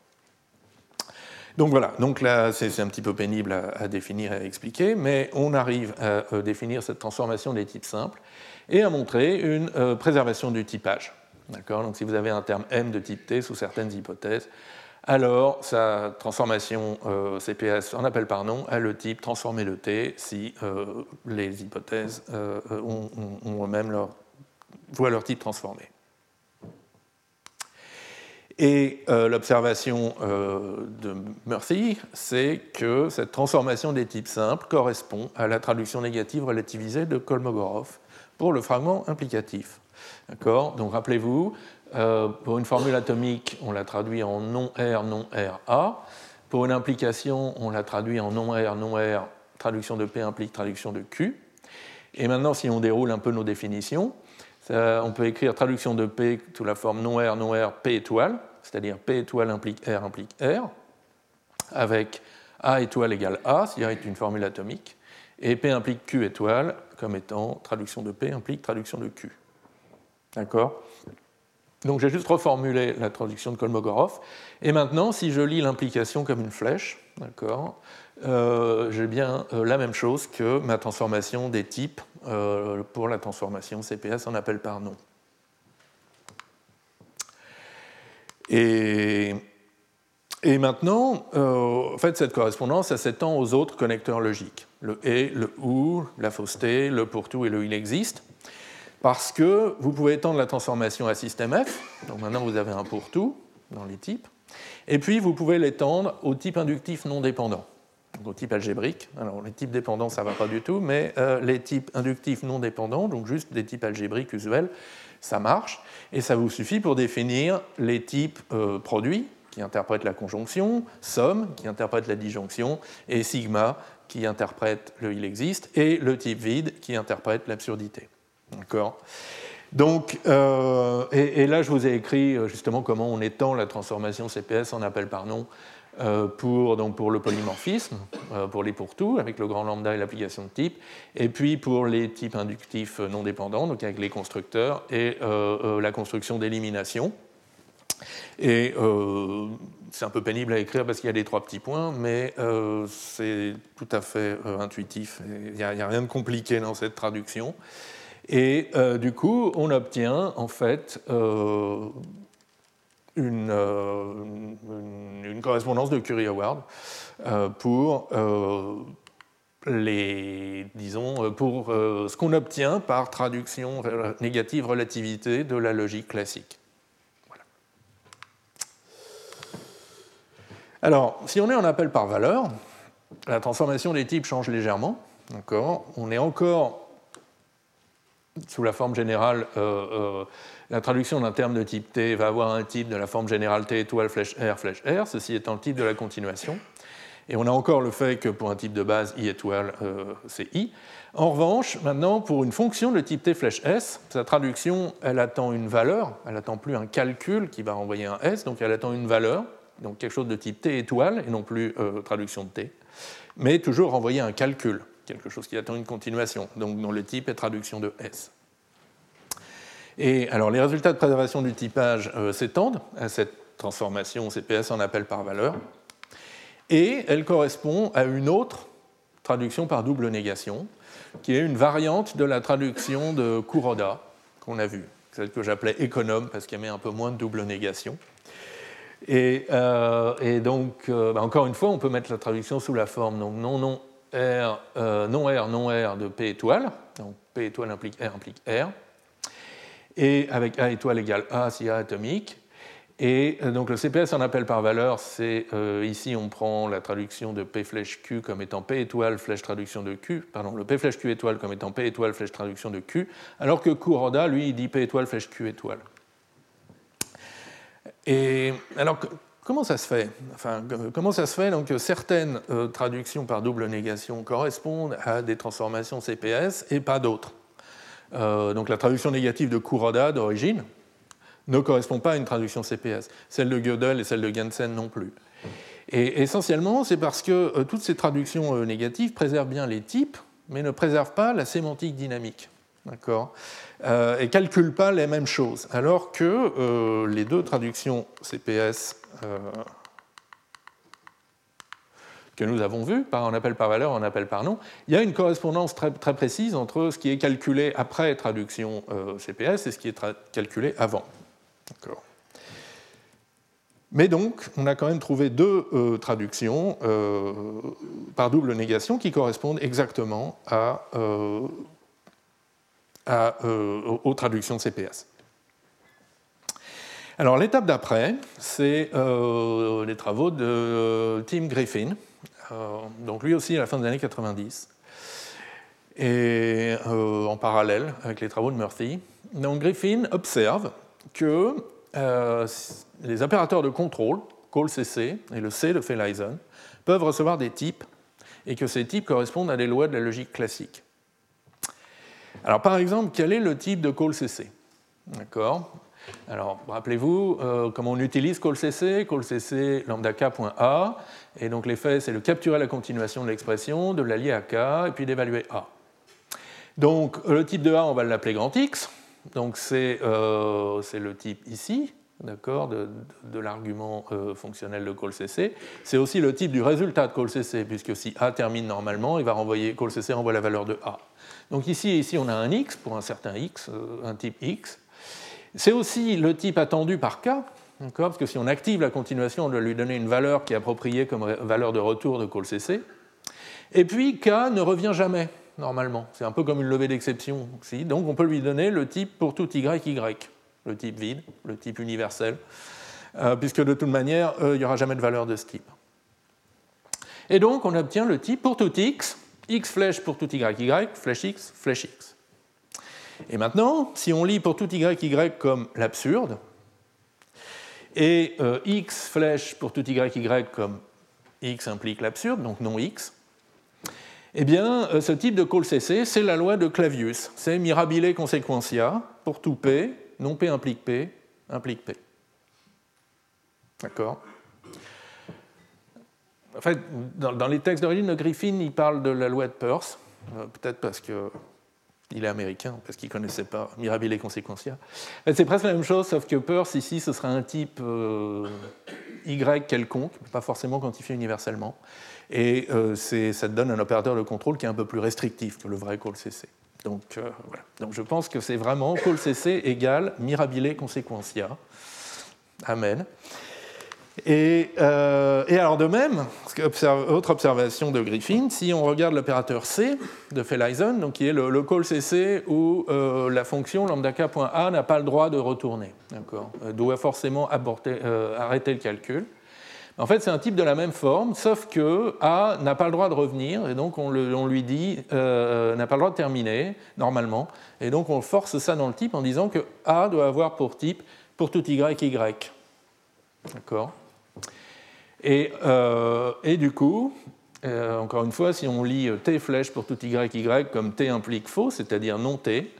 Donc voilà, donc là c'est un petit peu pénible à, définir et à expliquer, mais on arrive à euh, définir cette transformation des types simples et à montrer une euh, préservation du typage. D'accord? Donc si vous avez un terme m de type t sous certaines hypothèses, alors sa transformation euh, CPS en appel par nom a le type transformer le T si les hypothèses ont, eux-mêmes leur, voient leur type transformé. Et l'observation de Murphy, c'est que cette transformation des types simples correspond à la traduction négative relativisée de Kolmogorov pour le fragment implicatif. D'accord? Donc rappelez-vous, euh, pour une formule atomique, on la traduit en non R, non R, A. Pour une implication, on la traduit en non R, non R, traduction de P implique traduction de Q. Et maintenant, si on déroule un peu nos définitions, on peut écrire traduction de P sous la forme non R, non R, P étoile, c'est-à-dire P étoile implique R implique R, avec A étoile égale A, c'est-à-dire une formule atomique, et P implique Q étoile comme étant traduction de P implique traduction de Q. D'accord? Donc j'ai juste reformulé la traduction de Kolmogorov. Et maintenant, si je lis l'implication comme une flèche, euh, j'ai bien euh, la même chose que ma transformation des types euh, pour la transformation CPS en appel par nom. Et, maintenant, en fait, cette correspondance, s'étend aux autres connecteurs logiques. Le et, le ou, la fausseté, le pour tout et le il existe parce que vous pouvez étendre la transformation à système F, donc maintenant vous avez un pour tout dans les types, et puis vous pouvez l'étendre au type inductif non dépendant, donc au type algébrique. Alors les types dépendants, ça ne va pas du tout, mais euh, les types inductifs non dépendants, donc juste des types algébriques usuels, ça marche, et ça vous suffit pour définir les types euh, produits, qui interprètent la conjonction, somme, qui interprète la disjonction, et sigma, qui interprète le il existe, et le type vide, qui interprète l'absurdité. D'accord? Donc, euh, et, là, je vous ai écrit euh, justement comment on étend la transformation CPS en appel par nom pour, donc pour le polymorphisme, pour les pour-tout, avec le grand lambda et l'application de type, et puis pour les types inductifs non dépendants, donc avec les constructeurs, et la construction d'élimination. Et c'est un peu pénible à écrire parce qu'il y a les trois petits points, mais c'est tout à fait intuitif. Il n'y a, rien de compliqué dans cette traduction. Et euh, du coup, on obtient en fait euh, euh, une, correspondance de Curie-Howard pour les, disons, pour ce qu'on obtient par traduction négative relativité de la logique classique. Alors, si on est en appel par valeur, la transformation des types change légèrement. On est encore sous la forme générale, la traduction d'un terme de type T va avoir un type de la forme générale T étoile flèche R flèche R, ceci étant le type de la continuation. Et on a encore le fait que pour un type de base I étoile, c'est I. En revanche, maintenant, pour une fonction de type t flèche s, sa traduction, elle attend une valeur, elle attend plus un calcul qui va renvoyer un s, donc elle attend une valeur, donc quelque chose de type t étoile, et non plus euh, traduction de t, mais toujours renvoyer un calcul, quelque chose qui attend une continuation, donc dont le type est traduction de s. Alors les résultats de préservation du typage euh, s'étendent à cette transformation CPS en appel par valeur, et elle correspond à une autre traduction par double négation, qui est une variante de la traduction de Kuroda qu'on a vue, celle que j'appelais économe parce qu'elle met un peu moins de double négation. Et, euh, donc, euh, bah, encore une fois, on peut mettre la traduction sous la forme donc non, non, R, non R, non R de P étoile. Donc P étoile implique R implique R. Et avec A étoile égale A si A atomique. Et euh, donc le CPS en appel par valeur, c'est euh, ici on prend la traduction de P flèche Q comme étant P étoile flèche traduction de Q, pardon, le P flèche Q étoile comme étant P étoile flèche traduction de Q, alors que Kuroda, lui, il dit P étoile flèche Q étoile. Et alors, comment ça se fait? Enfin, Comment ça se fait? Donc, que certaines euh, traductions par double négation correspondent à des transformations CPS et pas d'autres Donc la traduction négative de Kuroda d'origine, ne correspond pas à une traduction CPS. Celle de Gödel et celle de Gensen non plus. Et essentiellement, c'est parce que euh, toutes ces traductions euh, négatives préservent bien les types, mais ne préservent pas la sémantique dynamique. D'accord? Euh, Et calculent pas les mêmes choses. Alors que les deux traductions CPS que nous avons vues, par un appel par valeur, un appel par nom, il y a une correspondance très, très précise entre ce qui est calculé après traduction CPS et ce qui est calculé avant. Mais donc, on a quand même trouvé deux euh, traductions euh, par double négation qui correspondent exactement euh, aux traductions CPS. Alors, l'étape d'après, c'est les travaux de Tim Griffin, donc lui aussi à la fin des années 90, et en parallèle avec les travaux de Murphy. Donc, Griffin observe que euh, les opérateurs de contrôle, call CC et le C de Felizen, peuvent recevoir des types et que ces types correspondent à des lois de la logique classique. Alors par exemple, quel est le type de call CC D'accord? Alors, rappelez-vous euh, comment on utilise callcc, callcc lambda k.a, et donc l'effet c'est de capturer la continuation de l'expression, de l'allier à k, et puis d'évaluer a. Donc le type de a, on va l'appeler grand X, donc euh, c'est le type ici, d'accord, de, l'argument euh, fonctionnel de callcc. C'est aussi le type du résultat de callcc, puisque si A termine normalement, il va renvoyer callcc renvoie la valeur de A. Donc ici, ici, on a un x pour un certain x, euh, un type x. C'est aussi le type attendu par K, parce que si on active la continuation, on doit lui donner une valeur qui est appropriée comme valeur de retour de callcc. Et puis K ne revient jamais normalement. C'est un peu comme une levée d'exception aussi. Donc on peut lui donner le type pour tout y, y, le type vide, le type universel, euh, puisque de toute manière, euh, il n'y aura jamais de valeur de ce type. Et donc on obtient le type pour tout x, x flèche pour tout y, y, flèche x, flèche x. Et maintenant, si on lit pour tout y, y comme l'absurde, et euh, x flèche pour tout y, comme x implique l'absurde, donc non x, eh bien, euh, ce type de call CC, c'est la loi de Clavius. C'est mirabile consequentia, pour tout P, non P implique P, implique P. D'accord En fait, dans, les textes d'origine de Griffin, il parle de la loi de Peirce, euh, peut-être parce qu'il est américain, parce qu'il ne connaissait pas Mirabile consequentia. C'est presque la même chose, sauf que Peirce, ici, ce sera un type euh, Y quelconque, pas forcément quantifié universellement. Et euh, ça donne un opérateur de contrôle qui est un peu plus restrictif que le vrai call CC. Donc, euh, voilà. Donc je pense que c'est vraiment call CC égale mirabile consequentia. Amen. Et, euh, et, alors de même, autre observation de Griffin, si on regarde l'opérateur C de Felizen, donc qui est le, call CC où la fonction lambda k.a n'a pas le droit de retourner, doit forcément arrêter le calcul, En fait, c'est un type de la même forme, sauf que A n'a pas le droit de revenir, et donc on, lui dit euh, n'a pas le droit de terminer, normalement. Et donc on force ça dans le type en disant que A doit avoir pour type pour tout Y, Y. D'accord et, euh, et, du coup, euh, encore une fois, si on lit T flèche pour tout Y, Y comme T implique faux, c'est-à-dire non T,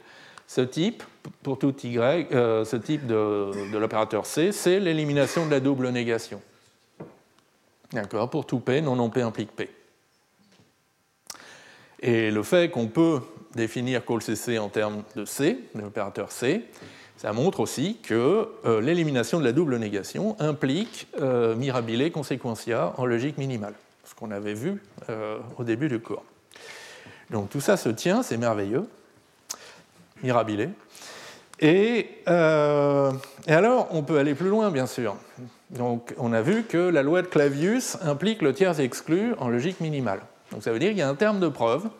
ce type, pour tout Y, ce type de, de l'opérateur C, c'est l'élimination de la double négation. D'accord Pour tout P, non non P implique P. Et le fait qu'on peut définir call CC en termes de C, de l'opérateur C, ça montre aussi que euh, l'élimination de la double négation implique euh, mirabile consequentia en logique minimale, ce qu'on avait vu euh, au début du cours. Donc tout ça se tient, c'est merveilleux, mirabile. Et, et alors, on peut aller plus loin, bien sûr. Donc on a vu que la loi de Clavius implique le tiers exclu en logique minimale. Donc ça veut dire qu'il y a un terme de preuve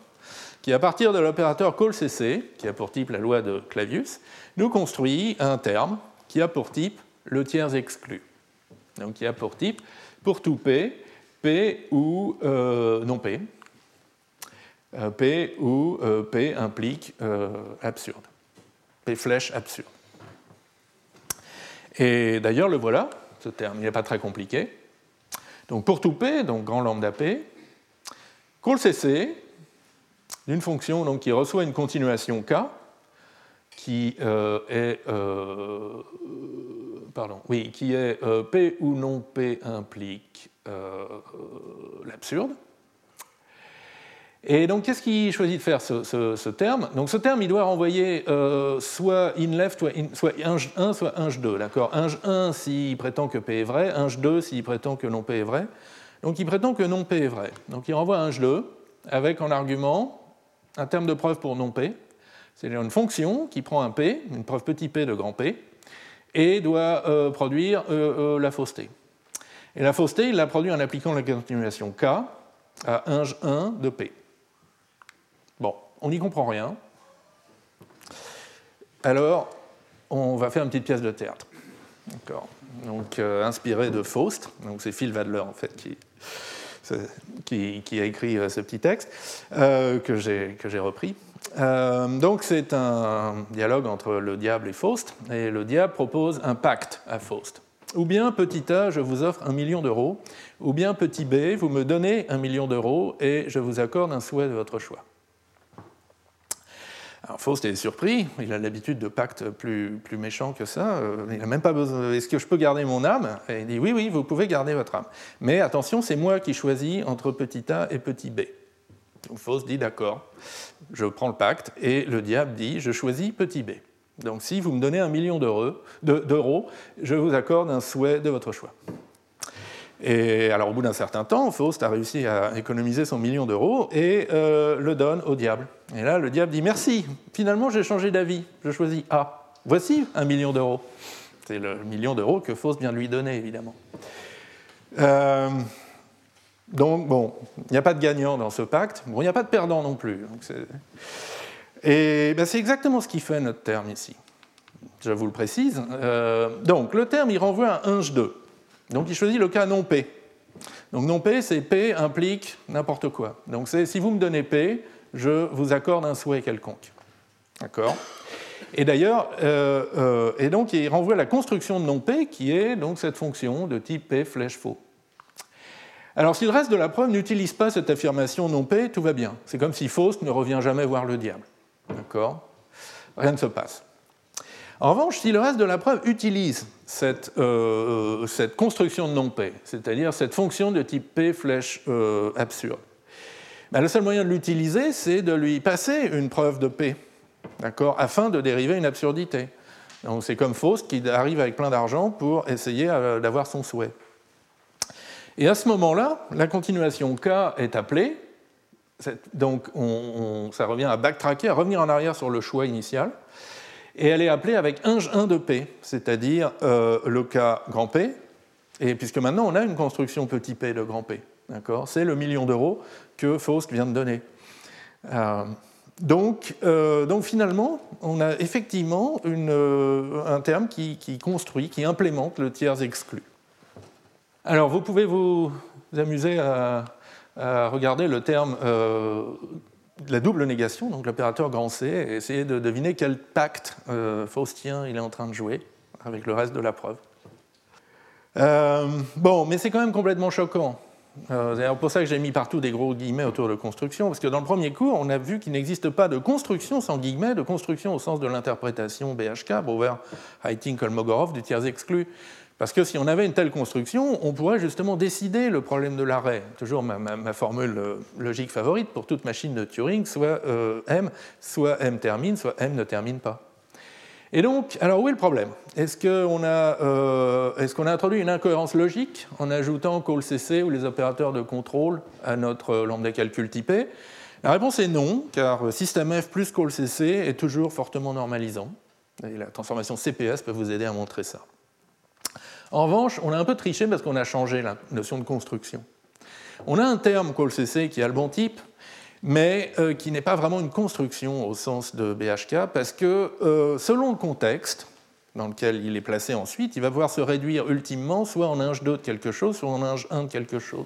qui, à partir de l'opérateur call-cc, qui a pour type la loi de Clavius, nous construit un terme qui a pour type le tiers exclu. Donc qui a pour type, pour tout P, P ou euh, non P, euh, P ou euh, P implique absurde, P flèche absurde. Et d'ailleurs, le voilà, ce terme, il n'est pas très compliqué. Donc pour tout P, donc grand lambda P, call CC d'une fonction donc, qui reçoit une continuation K qui euh, est, euh, pardon, oui, qui est euh, P ou non P implique l'absurde. Et donc, qu'est-ce qu'il choisit de faire ce, terme? Donc, ce terme, il doit renvoyer soit in left, soit, in, soit 1, soit 2. D'accord? 1 s'il prétend que P est vrai, 1 2 s'il prétend que non P est vrai. Donc, il prétend que non P est vrai. Donc, il renvoie 1 2 avec en argument un terme de preuve pour non P. C'est-à-dire une fonction qui prend un P, une preuve petit p de grand P, et doit euh, produire euh, la fausseté. Et la fausseté, il la produit en appliquant la continuation K à 1 1 de P. Bon, on n'y comprend rien. Alors, on va faire une petite pièce de théâtre. D'accord. Donc, euh, inspiré de Faust, donc c'est Phil Wadler en fait qui, qui, a écrit euh, ce petit texte euh, que j'ai repris. donc, c'est un dialogue entre le diable et Faust, et le diable propose un pacte à Faust. Ou bien, petit a, je vous offre un million d'euros, ou bien, petit b, vous me donnez un million d'euros et je vous accorde un souhait de votre choix. Faust est surpris, il a l'habitude de pactes plus, méchants que ça, euh, il n'a même pas besoin, est-ce que je peux garder mon âme? Et il dit oui, oui, vous pouvez garder votre âme. Mais attention, c'est moi qui choisis entre petit a et petit b. Faust dit d'accord, je prends le pacte, et le diable dit je choisis petit b. Donc si vous me donnez un million d'euros, je vous accorde un souhait de votre choix. Et alors au bout d'un certain temps, Faust a réussi à économiser son million d'euros et euh, le donne au diable. Et là, le diable dit merci, finalement j'ai changé d'avis, je choisis A. Voici un million d'euros. C'est le million d'euros que Faust vient de lui donner, évidemment. Euh, donc bon, il n'y a pas de gagnant dans ce pacte, bon, il n'y a pas de perdant non plus. et ben, c'est exactement ce qui fait notre terme ici. Je vous le précise. Euh, donc le terme, il renvoie à 1 2. Donc il choisit le cas non P. Donc non P, c'est P implique n'importe quoi. Donc c'est si vous me donnez P, je vous accorde un souhait quelconque. D'accord? Et d'ailleurs, euh, euh, et donc il renvoie la construction de non P qui est donc cette fonction de type P flèche faux. Alors si le reste de la preuve n'utilise pas cette affirmation non P, tout va bien. C'est comme si Faust ne revient jamais voir le diable. D'accord? Rien ne se passe. En revanche, si le reste de la preuve utilise cette, euh, cette construction de non-P, c'est-à-dire cette fonction de type P flèche euh, absurde, ben, le seul moyen de l'utiliser, c'est de lui passer une preuve de P, afin de dériver une absurdité. Donc c'est comme Faust qui arrive avec plein d'argent pour essayer euh, d'avoir son souhait. Et à ce moment-là, la continuation K est appelée, donc ça revient à backtracker, à revenir en arrière sur le choix initial, et elle est appelée avec 1 de P, c'est-à-dire euh, le cas grand P, et puisque maintenant on a une construction petit p de grand P, c'est le million d'euros que Faust vient de donner. Euh, donc, euh, donc, finalement, on a effectivement une, un terme qui, construit, qui implémente le tiers exclu. Alors, vous pouvez vous amuser à, regarder le terme la double négation, donc l'opérateur grand C, et essayer de deviner quel pacte euh, faustien il est en train de jouer avec le reste de la preuve. Euh, bon, mais c'est quand même complètement choquant. Euh, c'est pour ça que j'ai mis partout des gros guillemets autour de construction, parce que dans le premier cours, on a vu qu'il n'existe pas de construction sans guillemets, de construction au sens de l'interprétation BHK, Bauer, Heiting, Kolmogorov, du tiers exclu. Parce que si on avait une telle construction, on pourrait justement décider le problème de l'arrêt. Toujours ma, formule euh, logique favorite pour toute machine de Turing, soit euh, M, soit M termine, soit M ne termine pas. Et donc, alors où est le problème? Est-ce qu'on a, euh, a, introduit une incohérence logique en ajoutant call CC ou les opérateurs de contrôle à notre lambda calcul typé? La réponse est non, car système F plus call CC est toujours fortement normalisant. Et la transformation CPS peut vous aider à montrer ça. En revanche, on a un peu triché parce qu'on a changé la notion de construction. On a un terme CallCC qui a le bon type, mais euh, qui n'est pas vraiment une construction au sens de BHK, parce que euh, selon le contexte dans lequel il est placé ensuite, il va pouvoir se réduire ultimement soit en ing 2 de quelque chose, soit en ing 1 de quelque chose.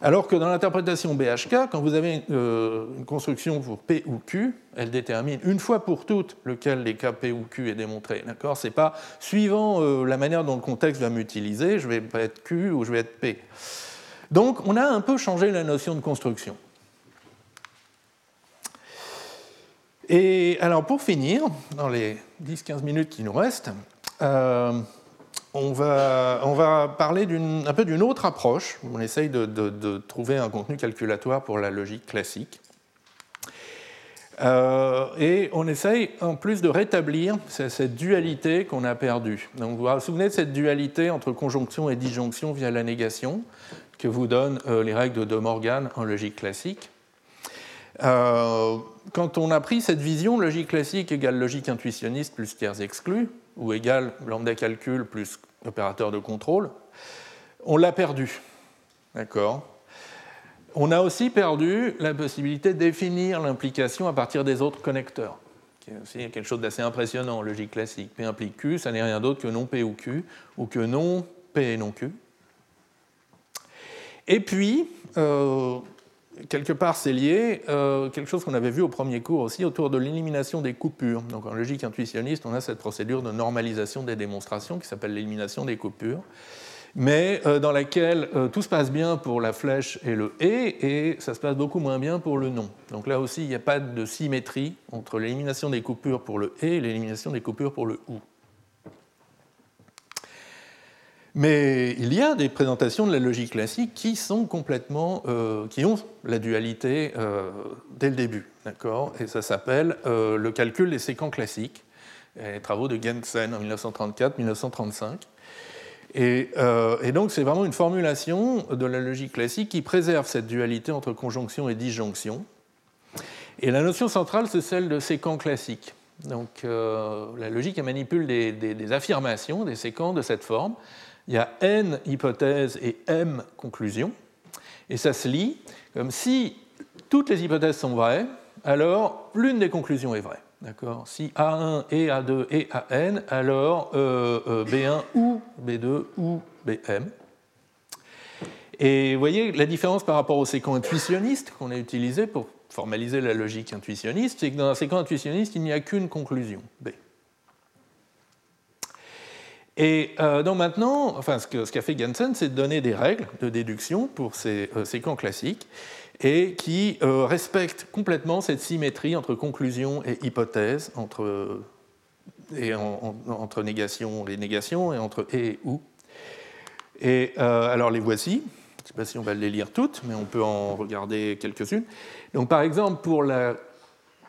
Alors que dans l'interprétation BHK, quand vous avez euh, une construction pour P ou Q, elle détermine une fois pour toutes lequel des cas P ou Q est démontré. D'accord? C'est pas suivant euh, la manière dont le contexte va m'utiliser, je vais être Q ou je vais être P. Donc on a un peu changé la notion de construction. Et alors pour finir, dans les 10-15 minutes qui nous restent, euh, on va, parler un peu d'une autre approche. On essaye de, trouver un contenu calculatoire pour la logique classique. Euh, et on essaye en plus de rétablir cette dualité qu'on a perdue. Donc vous vous souvenez de cette dualité entre conjonction et disjonction via la négation que vous donnent euh, les règles de De Morgan en logique classique? Euh, quand on a pris cette vision, logique classique égale logique intuitionniste plus tiers exclus, ou égale lambda calcul plus opérateur de contrôle, on l'a perdu. D'accord? On a aussi perdu la possibilité de définir l'implication à partir des autres connecteurs, qui est aussi quelque chose d'assez impressionnant en logique classique. P implique Q, ça n'est rien d'autre que non P ou Q, ou que non P et non Q. Et puis, euh, quelque part, c'est lié, euh, quelque chose qu'on avait vu au premier cours aussi, autour de l'élimination des coupures. Donc en logique intuitionniste, on a cette procédure de normalisation des démonstrations qui s'appelle l'élimination des coupures, mais euh, dans laquelle euh, tout se passe bien pour la flèche et le et, et ça se passe beaucoup moins bien pour le non. Donc là aussi, il n'y a pas de symétrie entre l'élimination des coupures pour le et et l'élimination des coupures pour le ou. Mais il y a des présentations de la logique classique qui sont complètement, euh, qui ont la dualité euh, dès le début, d'accord? Et ça s'appelle euh, le calcul des séquences classiques, les travaux de Gensen en 1934-1935. Et, donc c'est vraiment une formulation de la logique classique qui préserve cette dualité entre conjonction et disjonction. Et la notion centrale, c'est celle de séquence classique. Donc la logique elle manipule des, des affirmations, des séquences de cette forme il y a n hypothèses et m conclusions, et ça se lit comme si toutes les hypothèses sont vraies, alors l'une des conclusions est vraie. D'accord? Si A1 et A2 et AN, alors euh, euh, B1 ou B2 ou BM. Et vous voyez la différence par rapport au séquent intuitionniste qu'on a utilisé pour formaliser la logique intuitionniste, c'est que dans un séquent intuitionniste, il n'y a qu'une conclusion, B. Et euh, donc maintenant, enfin, ce qu'a fait Gansen, c'est de donner des règles de déduction pour ces euh, séquences classiques et qui euh, respectent complètement cette symétrie entre conclusion et hypothèse, entre, et entre négation et négation, et entre et et ou. Et alors les voici. Je ne sais pas si on va les lire toutes, mais on peut en regarder quelques-unes. Donc par exemple, pour la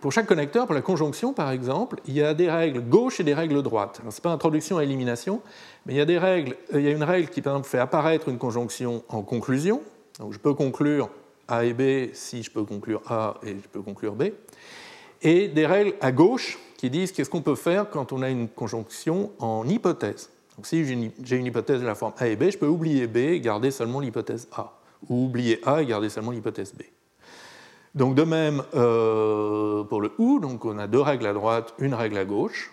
pour chaque connecteur, pour la conjonction par exemple, il y a des règles gauche et des règles droite. Ce n'est pas introduction et élimination, mais il y a des règles. Euh, il y a une règle qui par exemple fait apparaître une conjonction en conclusion. Donc je peux conclure A et B si je peux conclure A et je peux conclure B. Et des règles à gauche qui disent qu'est-ce qu'on peut faire quand on a une conjonction en hypothèse. Donc si j'ai une, hypothèse de la forme A et B, je peux oublier B et garder seulement l'hypothèse A. Ou oublier A et garder seulement l'hypothèse B. Donc de même euh, pour le OU, donc on a deux règles à droite, une règle à gauche.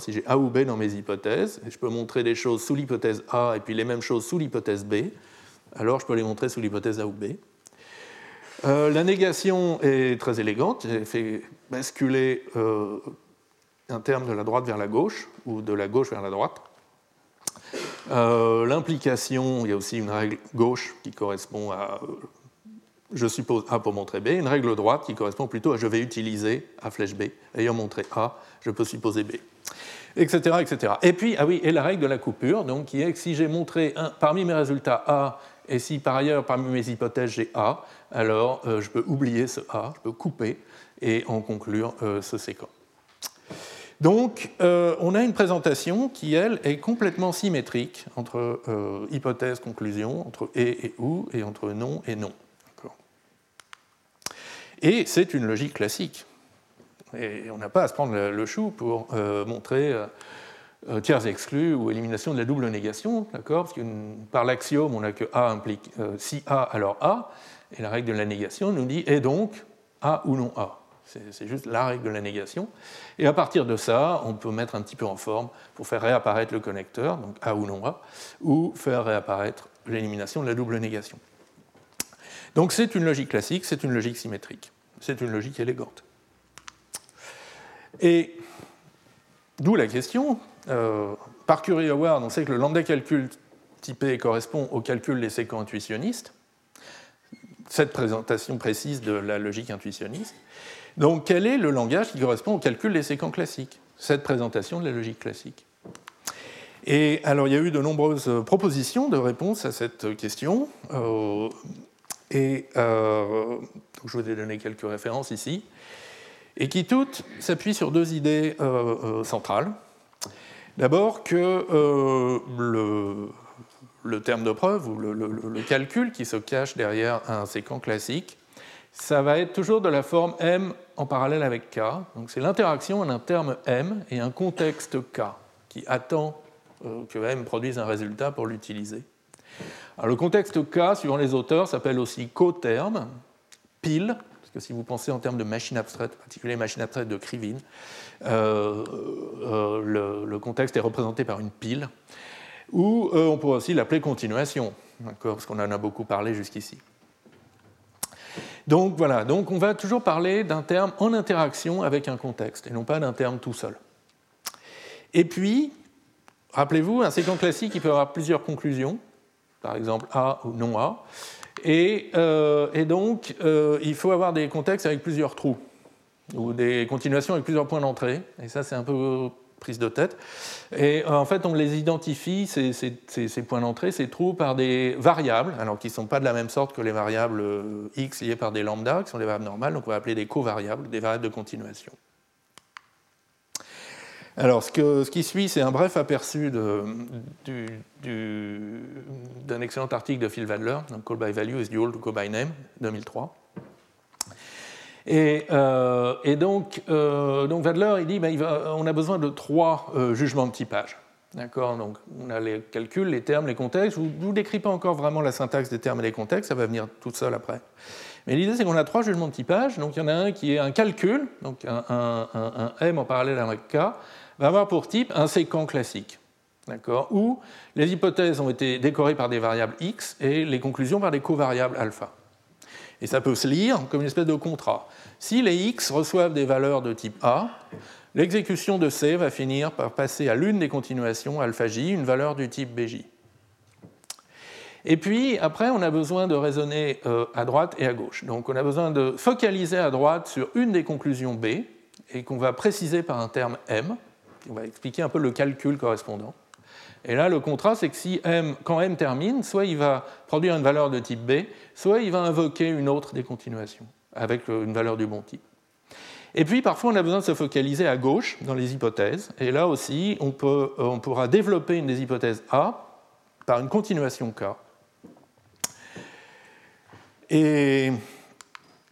Si j'ai A ou B dans mes hypothèses, et je peux montrer des choses sous l'hypothèse A et puis les mêmes choses sous l'hypothèse B, alors je peux les montrer sous l'hypothèse A ou B. Euh, la négation est très élégante, elle fait basculer euh, un terme de la droite vers la gauche ou de la gauche vers la droite. L'implication, il y a aussi une règle gauche qui correspond à je suppose A pour montrer B, une règle droite qui correspond plutôt à je vais utiliser A flèche B. Ayant montré A, je peux supposer B. Etc. etc. Et puis, ah oui, et la règle de la coupure, donc, qui est que si j'ai montré un, parmi mes résultats A, et si par ailleurs parmi mes hypothèses j'ai A, alors euh, je peux oublier ce A, je peux couper et en conclure euh, ce séquent. Donc, euh, on a une présentation qui, elle, est complètement symétrique entre hypothèse, conclusion, entre et et ou, et entre non et non. Et c'est une logique classique. Et on n'a pas à se prendre le chou pour euh, montrer euh, tiers exclus ou élimination de la double négation, d'accord? Par l'axiome, on a que A implique euh, si A, alors A, et la règle de la négation nous dit et donc A ou non A. C'est juste la règle de la négation. Et à partir de ça, on peut mettre un petit peu en forme pour faire réapparaître le connecteur, donc A ou non A, ou faire réapparaître l'élimination de la double négation. Donc c'est une logique classique, c'est une logique symétrique, c'est une logique élégante. Et d'où la question, euh, par Curie-Howard, on sait que le lambda calcul typé correspond au calcul des séquents intuitionnistes, cette présentation précise de la logique intuitionniste. Donc quel est le langage qui correspond au calcul des séquents classiques? Cette présentation de la logique classique. Et alors il y a eu de nombreuses propositions de réponse à cette question. Euh, et euh, je vous ai donné quelques références ici, et qui toutes s'appuient sur deux idées euh, euh, centrales. D'abord que le, terme de preuve ou le, le, calcul qui se cache derrière un séquent classique, ça va être toujours de la forme m en parallèle avec k. Donc c'est l'interaction entre un terme m et un contexte k qui attend que m produise un résultat pour l'utiliser le contexte K, suivant les auteurs, s'appelle aussi coterme, pile, parce que si vous pensez en termes de machine abstraite, en particulier machine abstraite de Krivine, euh, euh, le, contexte est représenté par une pile, ou euh, on pourrait aussi l'appeler continuation, parce qu'on en a beaucoup parlé jusqu'ici. Donc voilà, donc on va toujours parler d'un terme en interaction avec un contexte, et non pas d'un terme tout seul. Et puis, rappelez-vous, un séquent classique, il peut avoir plusieurs conclusions par exemple A ou non A. Et, euh, donc, euh, il faut avoir des contextes avec plusieurs trous, ou des continuations avec plusieurs points d'entrée. Et ça, c'est un peu prise de tête. Et euh, en fait, on les identifie, ces, ces points d'entrée, ces trous, par des variables, alors qui ne sont pas de la même sorte que les variables x liées par des lambda, qui sont des variables normales, donc on va appeler des covariables, des variables de continuation. Alors, ce, qui suit, c'est un bref aperçu d'un excellent article de Phil Wadler, Call by Value is dual to Call by Name, 2003. Et, euh, donc, euh, donc, Wadler, il dit ben, on a besoin de trois euh, jugements de typage. D'accord? Donc, on a les calculs, les termes, les contextes. Je ne vous décris pas encore vraiment la syntaxe des termes et des contextes, ça va venir tout seul après. Mais l'idée, c'est qu'on a trois jugements de typage. Donc, il y en a un qui est un calcul, donc un, un M en parallèle avec K, va avoir pour type un séquent classique, où les hypothèses ont été décorées par des variables x et les conclusions par des covariables alpha. Et ça peut se lire comme une espèce de contrat. Si les x reçoivent des valeurs de type A, l'exécution de C va finir par passer à l'une des continuations alpha j, une valeur du type bj. Et puis, après, on a besoin de raisonner euh, à droite et à gauche. Donc, on a besoin de focaliser à droite sur une des conclusions B, et qu'on va préciser par un terme M, on va expliquer un peu le calcul correspondant. Et là, le contrat, c'est que si m, quand m termine, soit il va produire une valeur de type B, soit il va invoquer une autre des continuations, avec une valeur du bon type. Et puis, parfois, on a besoin de se focaliser à gauche dans les hypothèses. Et là aussi, on, peut, on pourra développer une des hypothèses A par une continuation K. Et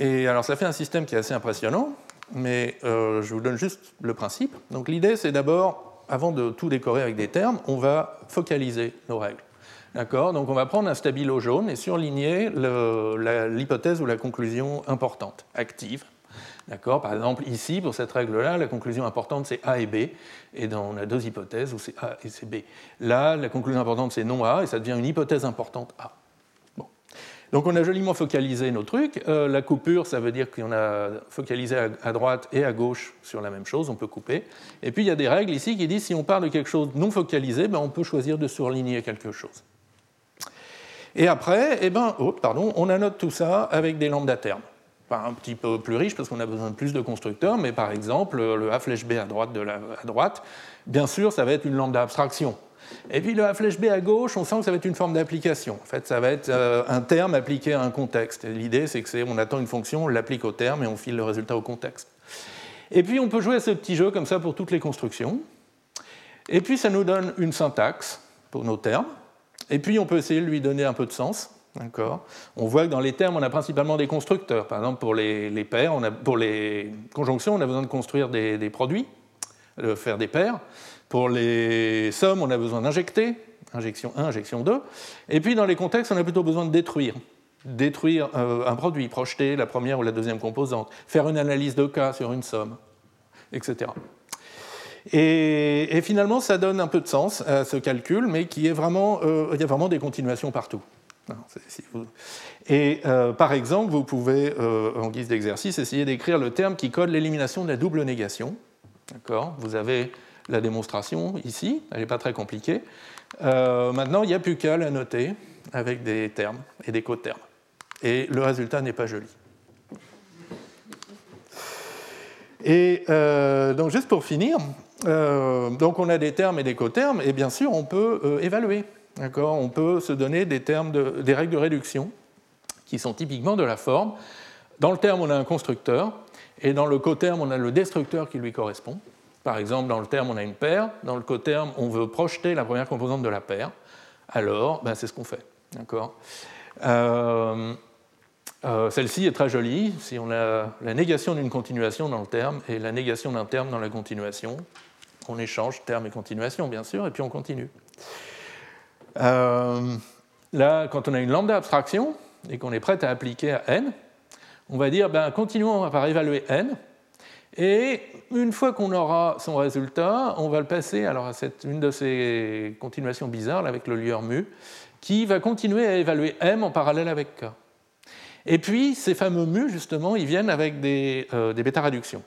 alors, ça fait un système qui est assez impressionnant mais euh, je vous donne juste le principe. Donc l'idée, c'est d'abord, avant de tout décorer avec des termes, on va focaliser nos règles. D'accord? Donc on va prendre un stabilo jaune et surligner l'hypothèse ou la conclusion importante, active. D'accord? Par exemple, ici, pour cette règle-là, la conclusion importante, c'est A et B, et on a deux hypothèses où c'est A et c'est B. Là, la conclusion importante, c'est non A, et ça devient une hypothèse importante A. Donc on a joliment focalisé nos trucs. Euh, la coupure, ça veut dire qu'on a focalisé à, droite et à gauche sur la même chose, on peut couper. Et puis il y a des règles ici qui disent si on part de quelque chose non focalisé, ben, on peut choisir de surligner quelque chose. Et après, eh ben, oh, pardon, on annote tout ça avec des lambda termes. Un petit peu plus riche parce qu'on a besoin de plus de constructeurs, mais par exemple, le A flèche B à droite, à droite, bien sûr, ça va être une lambda abstraction. Et puis le A flèche B à gauche, on sent que ça va être une forme d'application. En fait, ça va être euh, un terme appliqué à un contexte. L'idée, c'est que on attend une fonction, on l'applique au terme et on file le résultat au contexte. Et puis on peut jouer à ce petit jeu comme ça pour toutes les constructions. Et puis ça nous donne une syntaxe pour nos termes. Et puis on peut essayer de lui donner un peu de sens. On voit que dans les termes, on a principalement des constructeurs. Par exemple, pour les, paires, pour les conjonctions, on a besoin de construire des, des produits, de faire des paires. Pour les sommes, on a besoin d'injecter, injection 1, injection 2. Et puis dans les contextes, on a plutôt besoin de détruire. Détruire euh, un produit, projeter la première ou la deuxième composante, faire une analyse de cas sur une somme, etc. Et, finalement, ça donne un peu de sens à ce calcul, mais qui est vraiment, euh, il y a vraiment des continuations partout. Et euh, par exemple, vous pouvez, en guise d'exercice, essayer d'écrire le terme qui code l'élimination de la double négation. D'accord? Vous avez la démonstration ici, elle n'est pas très compliquée. Euh, maintenant, il n'y a plus qu'à la noter avec des termes et des cotermes. Et le résultat n'est pas joli. Et euh, donc, juste pour finir, euh, donc on a des termes et des cotermes, et bien sûr, on peut évaluer. On peut se donner des, termes des règles de réduction qui sont typiquement de la forme. Dans le terme, on a un constructeur, et dans le coterme, on a le destructeur qui lui correspond. Par exemple, dans le terme, on a une paire. Dans le coterme, on veut projeter la première composante de la paire. Alors, ben, c'est ce qu'on fait. D'accord? Euh, euh, Celle-ci est très jolie. Si on a la négation d'une continuation dans le terme et la négation d'un terme dans la continuation, on échange terme et continuation, bien sûr, et puis on continue. Euh, là, quand on a une lambda abstraction et qu'on est prêt à appliquer à n, on va dire ben, continuons par évaluer n et une fois qu'on aura son résultat, on va le passer alors, à cette, une de ces continuations bizarres avec le lieur mu, qui va continuer à évaluer m en parallèle avec k. Et puis, ces fameux mu, justement, ils viennent avec des, euh, bêta-réductions.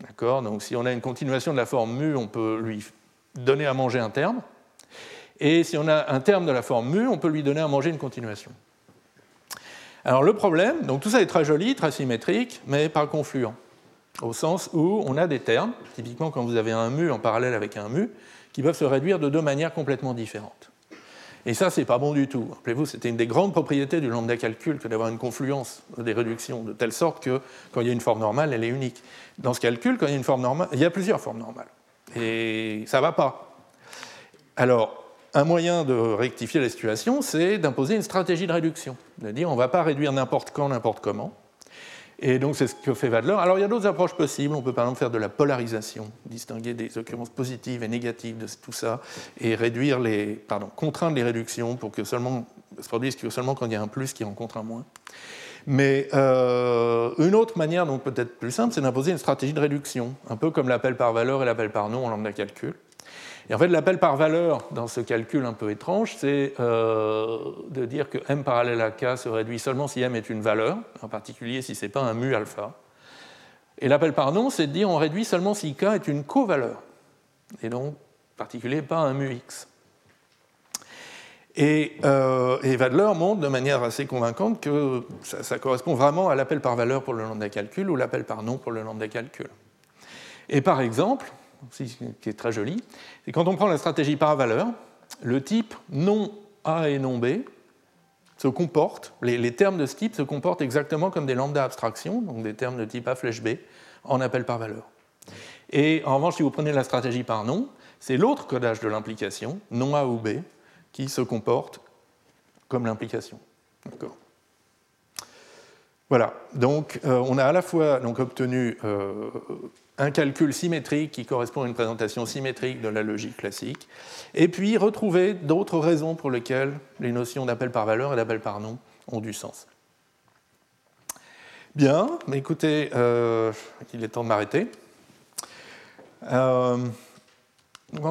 D'accord? Donc, si on a une continuation de la forme mu, on peut lui donner à manger un terme. Et si on a un terme de la forme mu, on peut lui donner à manger une continuation. Alors, le problème, donc tout ça est très joli, très symétrique, mais pas confluent au sens où on a des termes, typiquement quand vous avez un mu en parallèle avec un mu, qui peuvent se réduire de deux manières complètement différentes. Et ça, c'est pas bon du tout. Rappelez-vous, c'était une des grandes propriétés du lambda calcul que d'avoir une confluence des réductions, de telle sorte que quand il y a une forme normale, elle est unique. Dans ce calcul, quand il y a une forme normale, il y a plusieurs formes normales. Et ça ne va pas. Alors, un moyen de rectifier la situation, c'est d'imposer une stratégie de réduction. De dire, on ne va pas réduire n'importe quand, n'importe comment. Et donc c'est ce que fait Wadler. Alors il y a d'autres approches possibles. On peut par exemple faire de la polarisation, distinguer des occurrences positives et négatives de tout ça, et réduire les, pardon, contraindre les réductions pour que seulement se produise seulement quand il y a un plus qui rencontre un moins. Mais euh, une autre manière, donc peut-être plus simple, c'est d'imposer une stratégie de réduction, un peu comme l'appel par valeur et l'appel par nom en lambda calcul. Et en fait, l'appel par valeur dans ce calcul un peu étrange, c'est euh, de dire que m parallèle à k se réduit seulement si m est une valeur, en particulier si ce n'est pas un mu alpha. Et l'appel par nom, c'est de dire on réduit seulement si k est une covaleur, et donc en particulier pas un mu x. Et, euh, Wadler montre de manière assez convaincante que ça, ça correspond vraiment à l'appel par valeur pour le lambda calcul ou l'appel par nom pour le lambda calcul. Et par exemple, qui est très joli, c'est quand on prend la stratégie par valeur, le type non A et non B se comportent, les, termes de ce type se comportent exactement comme des lambda abstractions, donc des termes de type A flèche B, en appel par valeur. Et en revanche, si vous prenez la stratégie par nom, c'est l'autre codage de l'implication, non A ou B, qui se comporte comme l'implication. D'accord voilà, donc euh, on a à la fois donc, obtenu euh, un calcul symétrique qui correspond à une présentation symétrique de la logique classique, et puis retrouver d'autres raisons pour lesquelles les notions d'appel par valeur et d'appel par nom ont du sens. Bien, écoutez, il est temps de m'arrêter. en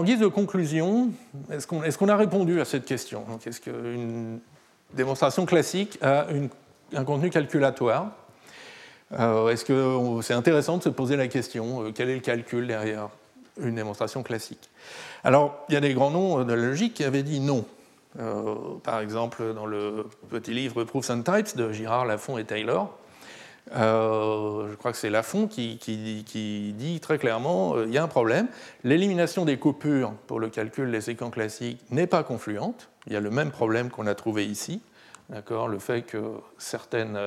guise de conclusion, est-ce qu'on a répondu à cette question? Est-ce qu'une démonstration classique a un contenu calculatoire? Est-ce que c'est intéressant de se poser la question quel est le calcul derrière une démonstration classique? Alors, il y a des grands noms de la logique qui avaient dit non. Euh, par exemple, dans le petit livre Proofs and Types de Girard, Lafont et Taylor, euh, je crois que c'est Lafont qui, dit très clairement euh, il y a un problème. L'élimination des coupures pour le calcul des séquences classiques n'est pas confluente. Il y a le même problème qu'on a trouvé ici. Le fait que certaines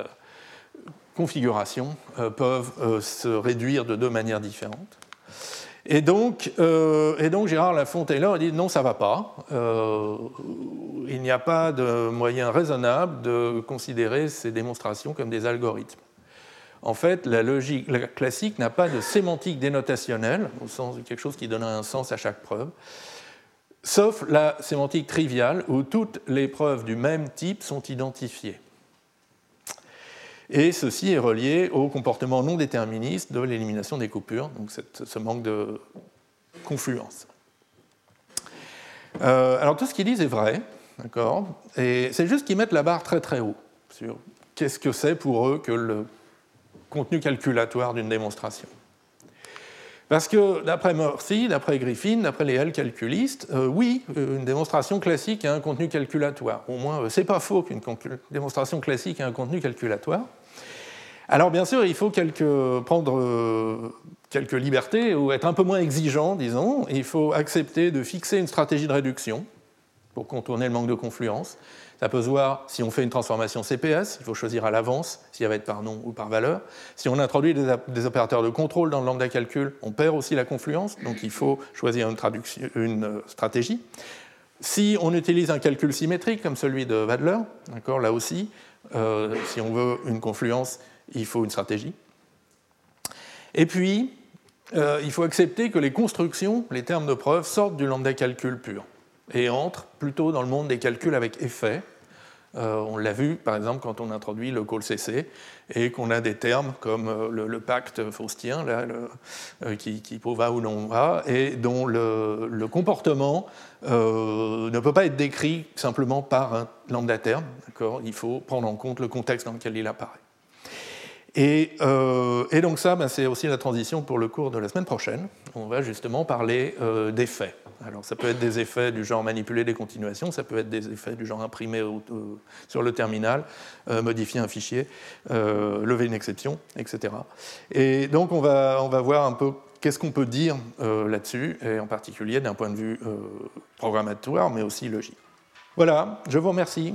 configurations peuvent se réduire de deux manières différentes. Et donc, euh, et donc Gérard Lafont-Taylor dit non, ça ne va pas. Euh, il n'y a pas de moyen raisonnable de considérer ces démonstrations comme des algorithmes. En fait, la logique classique n'a pas de sémantique dénotationnelle, au sens de quelque chose qui donne un sens à chaque preuve, sauf la sémantique triviale, où toutes les preuves du même type sont identifiées. Et ceci est relié au comportement non déterministe de l'élimination des coupures, donc ce manque de confluence. Euh, alors tout ce qu'ils disent est vrai, d'accord? Et c'est juste qu'ils mettent la barre très très haut sur qu'est-ce que c'est pour eux que le contenu calculatoire d'une démonstration. Parce que d'après Murphy, d'après Griffin, d'après les L calculistes, euh, oui, une démonstration classique a un contenu calculatoire. Au moins, euh, c'est pas faux qu'une démonstration classique ait un contenu calculatoire. Alors bien sûr, il faut prendre euh, quelques libertés ou être un peu moins exigeant, disons. Il faut accepter de fixer une stratégie de réduction pour contourner le manque de confluence. Ça peut se voir si on fait une transformation CPS, il faut choisir à l'avance s'il va être par nom ou par valeur. Si on introduit des, opérateurs de contrôle dans le lambda calcul, on perd aussi la confluence, donc il faut choisir une, euh, stratégie. Si on utilise un calcul symétrique comme celui de Wadler, là aussi, euh, si on veut une confluence, il faut une stratégie. Et puis, euh, il faut accepter que les constructions, les termes de preuve, sortent du lambda calcul pur et entrent plutôt dans le monde des calculs avec effet. Euh, on l'a vu par exemple quand on introduit le call CC et qu'on a des termes comme euh, le, pacte faustien là, qui, qui va ou non va et dont le, le comportement ne peut pas être décrit simplement par un lambda terme. Il faut prendre en compte le contexte dans lequel il apparaît. Euh, et, donc ça, ben, c'est aussi la transition pour le cours de la semaine prochaine. On va justement parler euh, d'effets. Alors ça peut être des effets du genre manipuler des continuations, ça peut être des effets du genre imprimer sur le terminal, euh, modifier un fichier, lever une exception, etc. Et donc on va, on va voir un peu qu'est-ce qu'on peut dire là-dessus, et en particulier d'un point de vue programmatoire, mais aussi logique. Voilà, je vous remercie.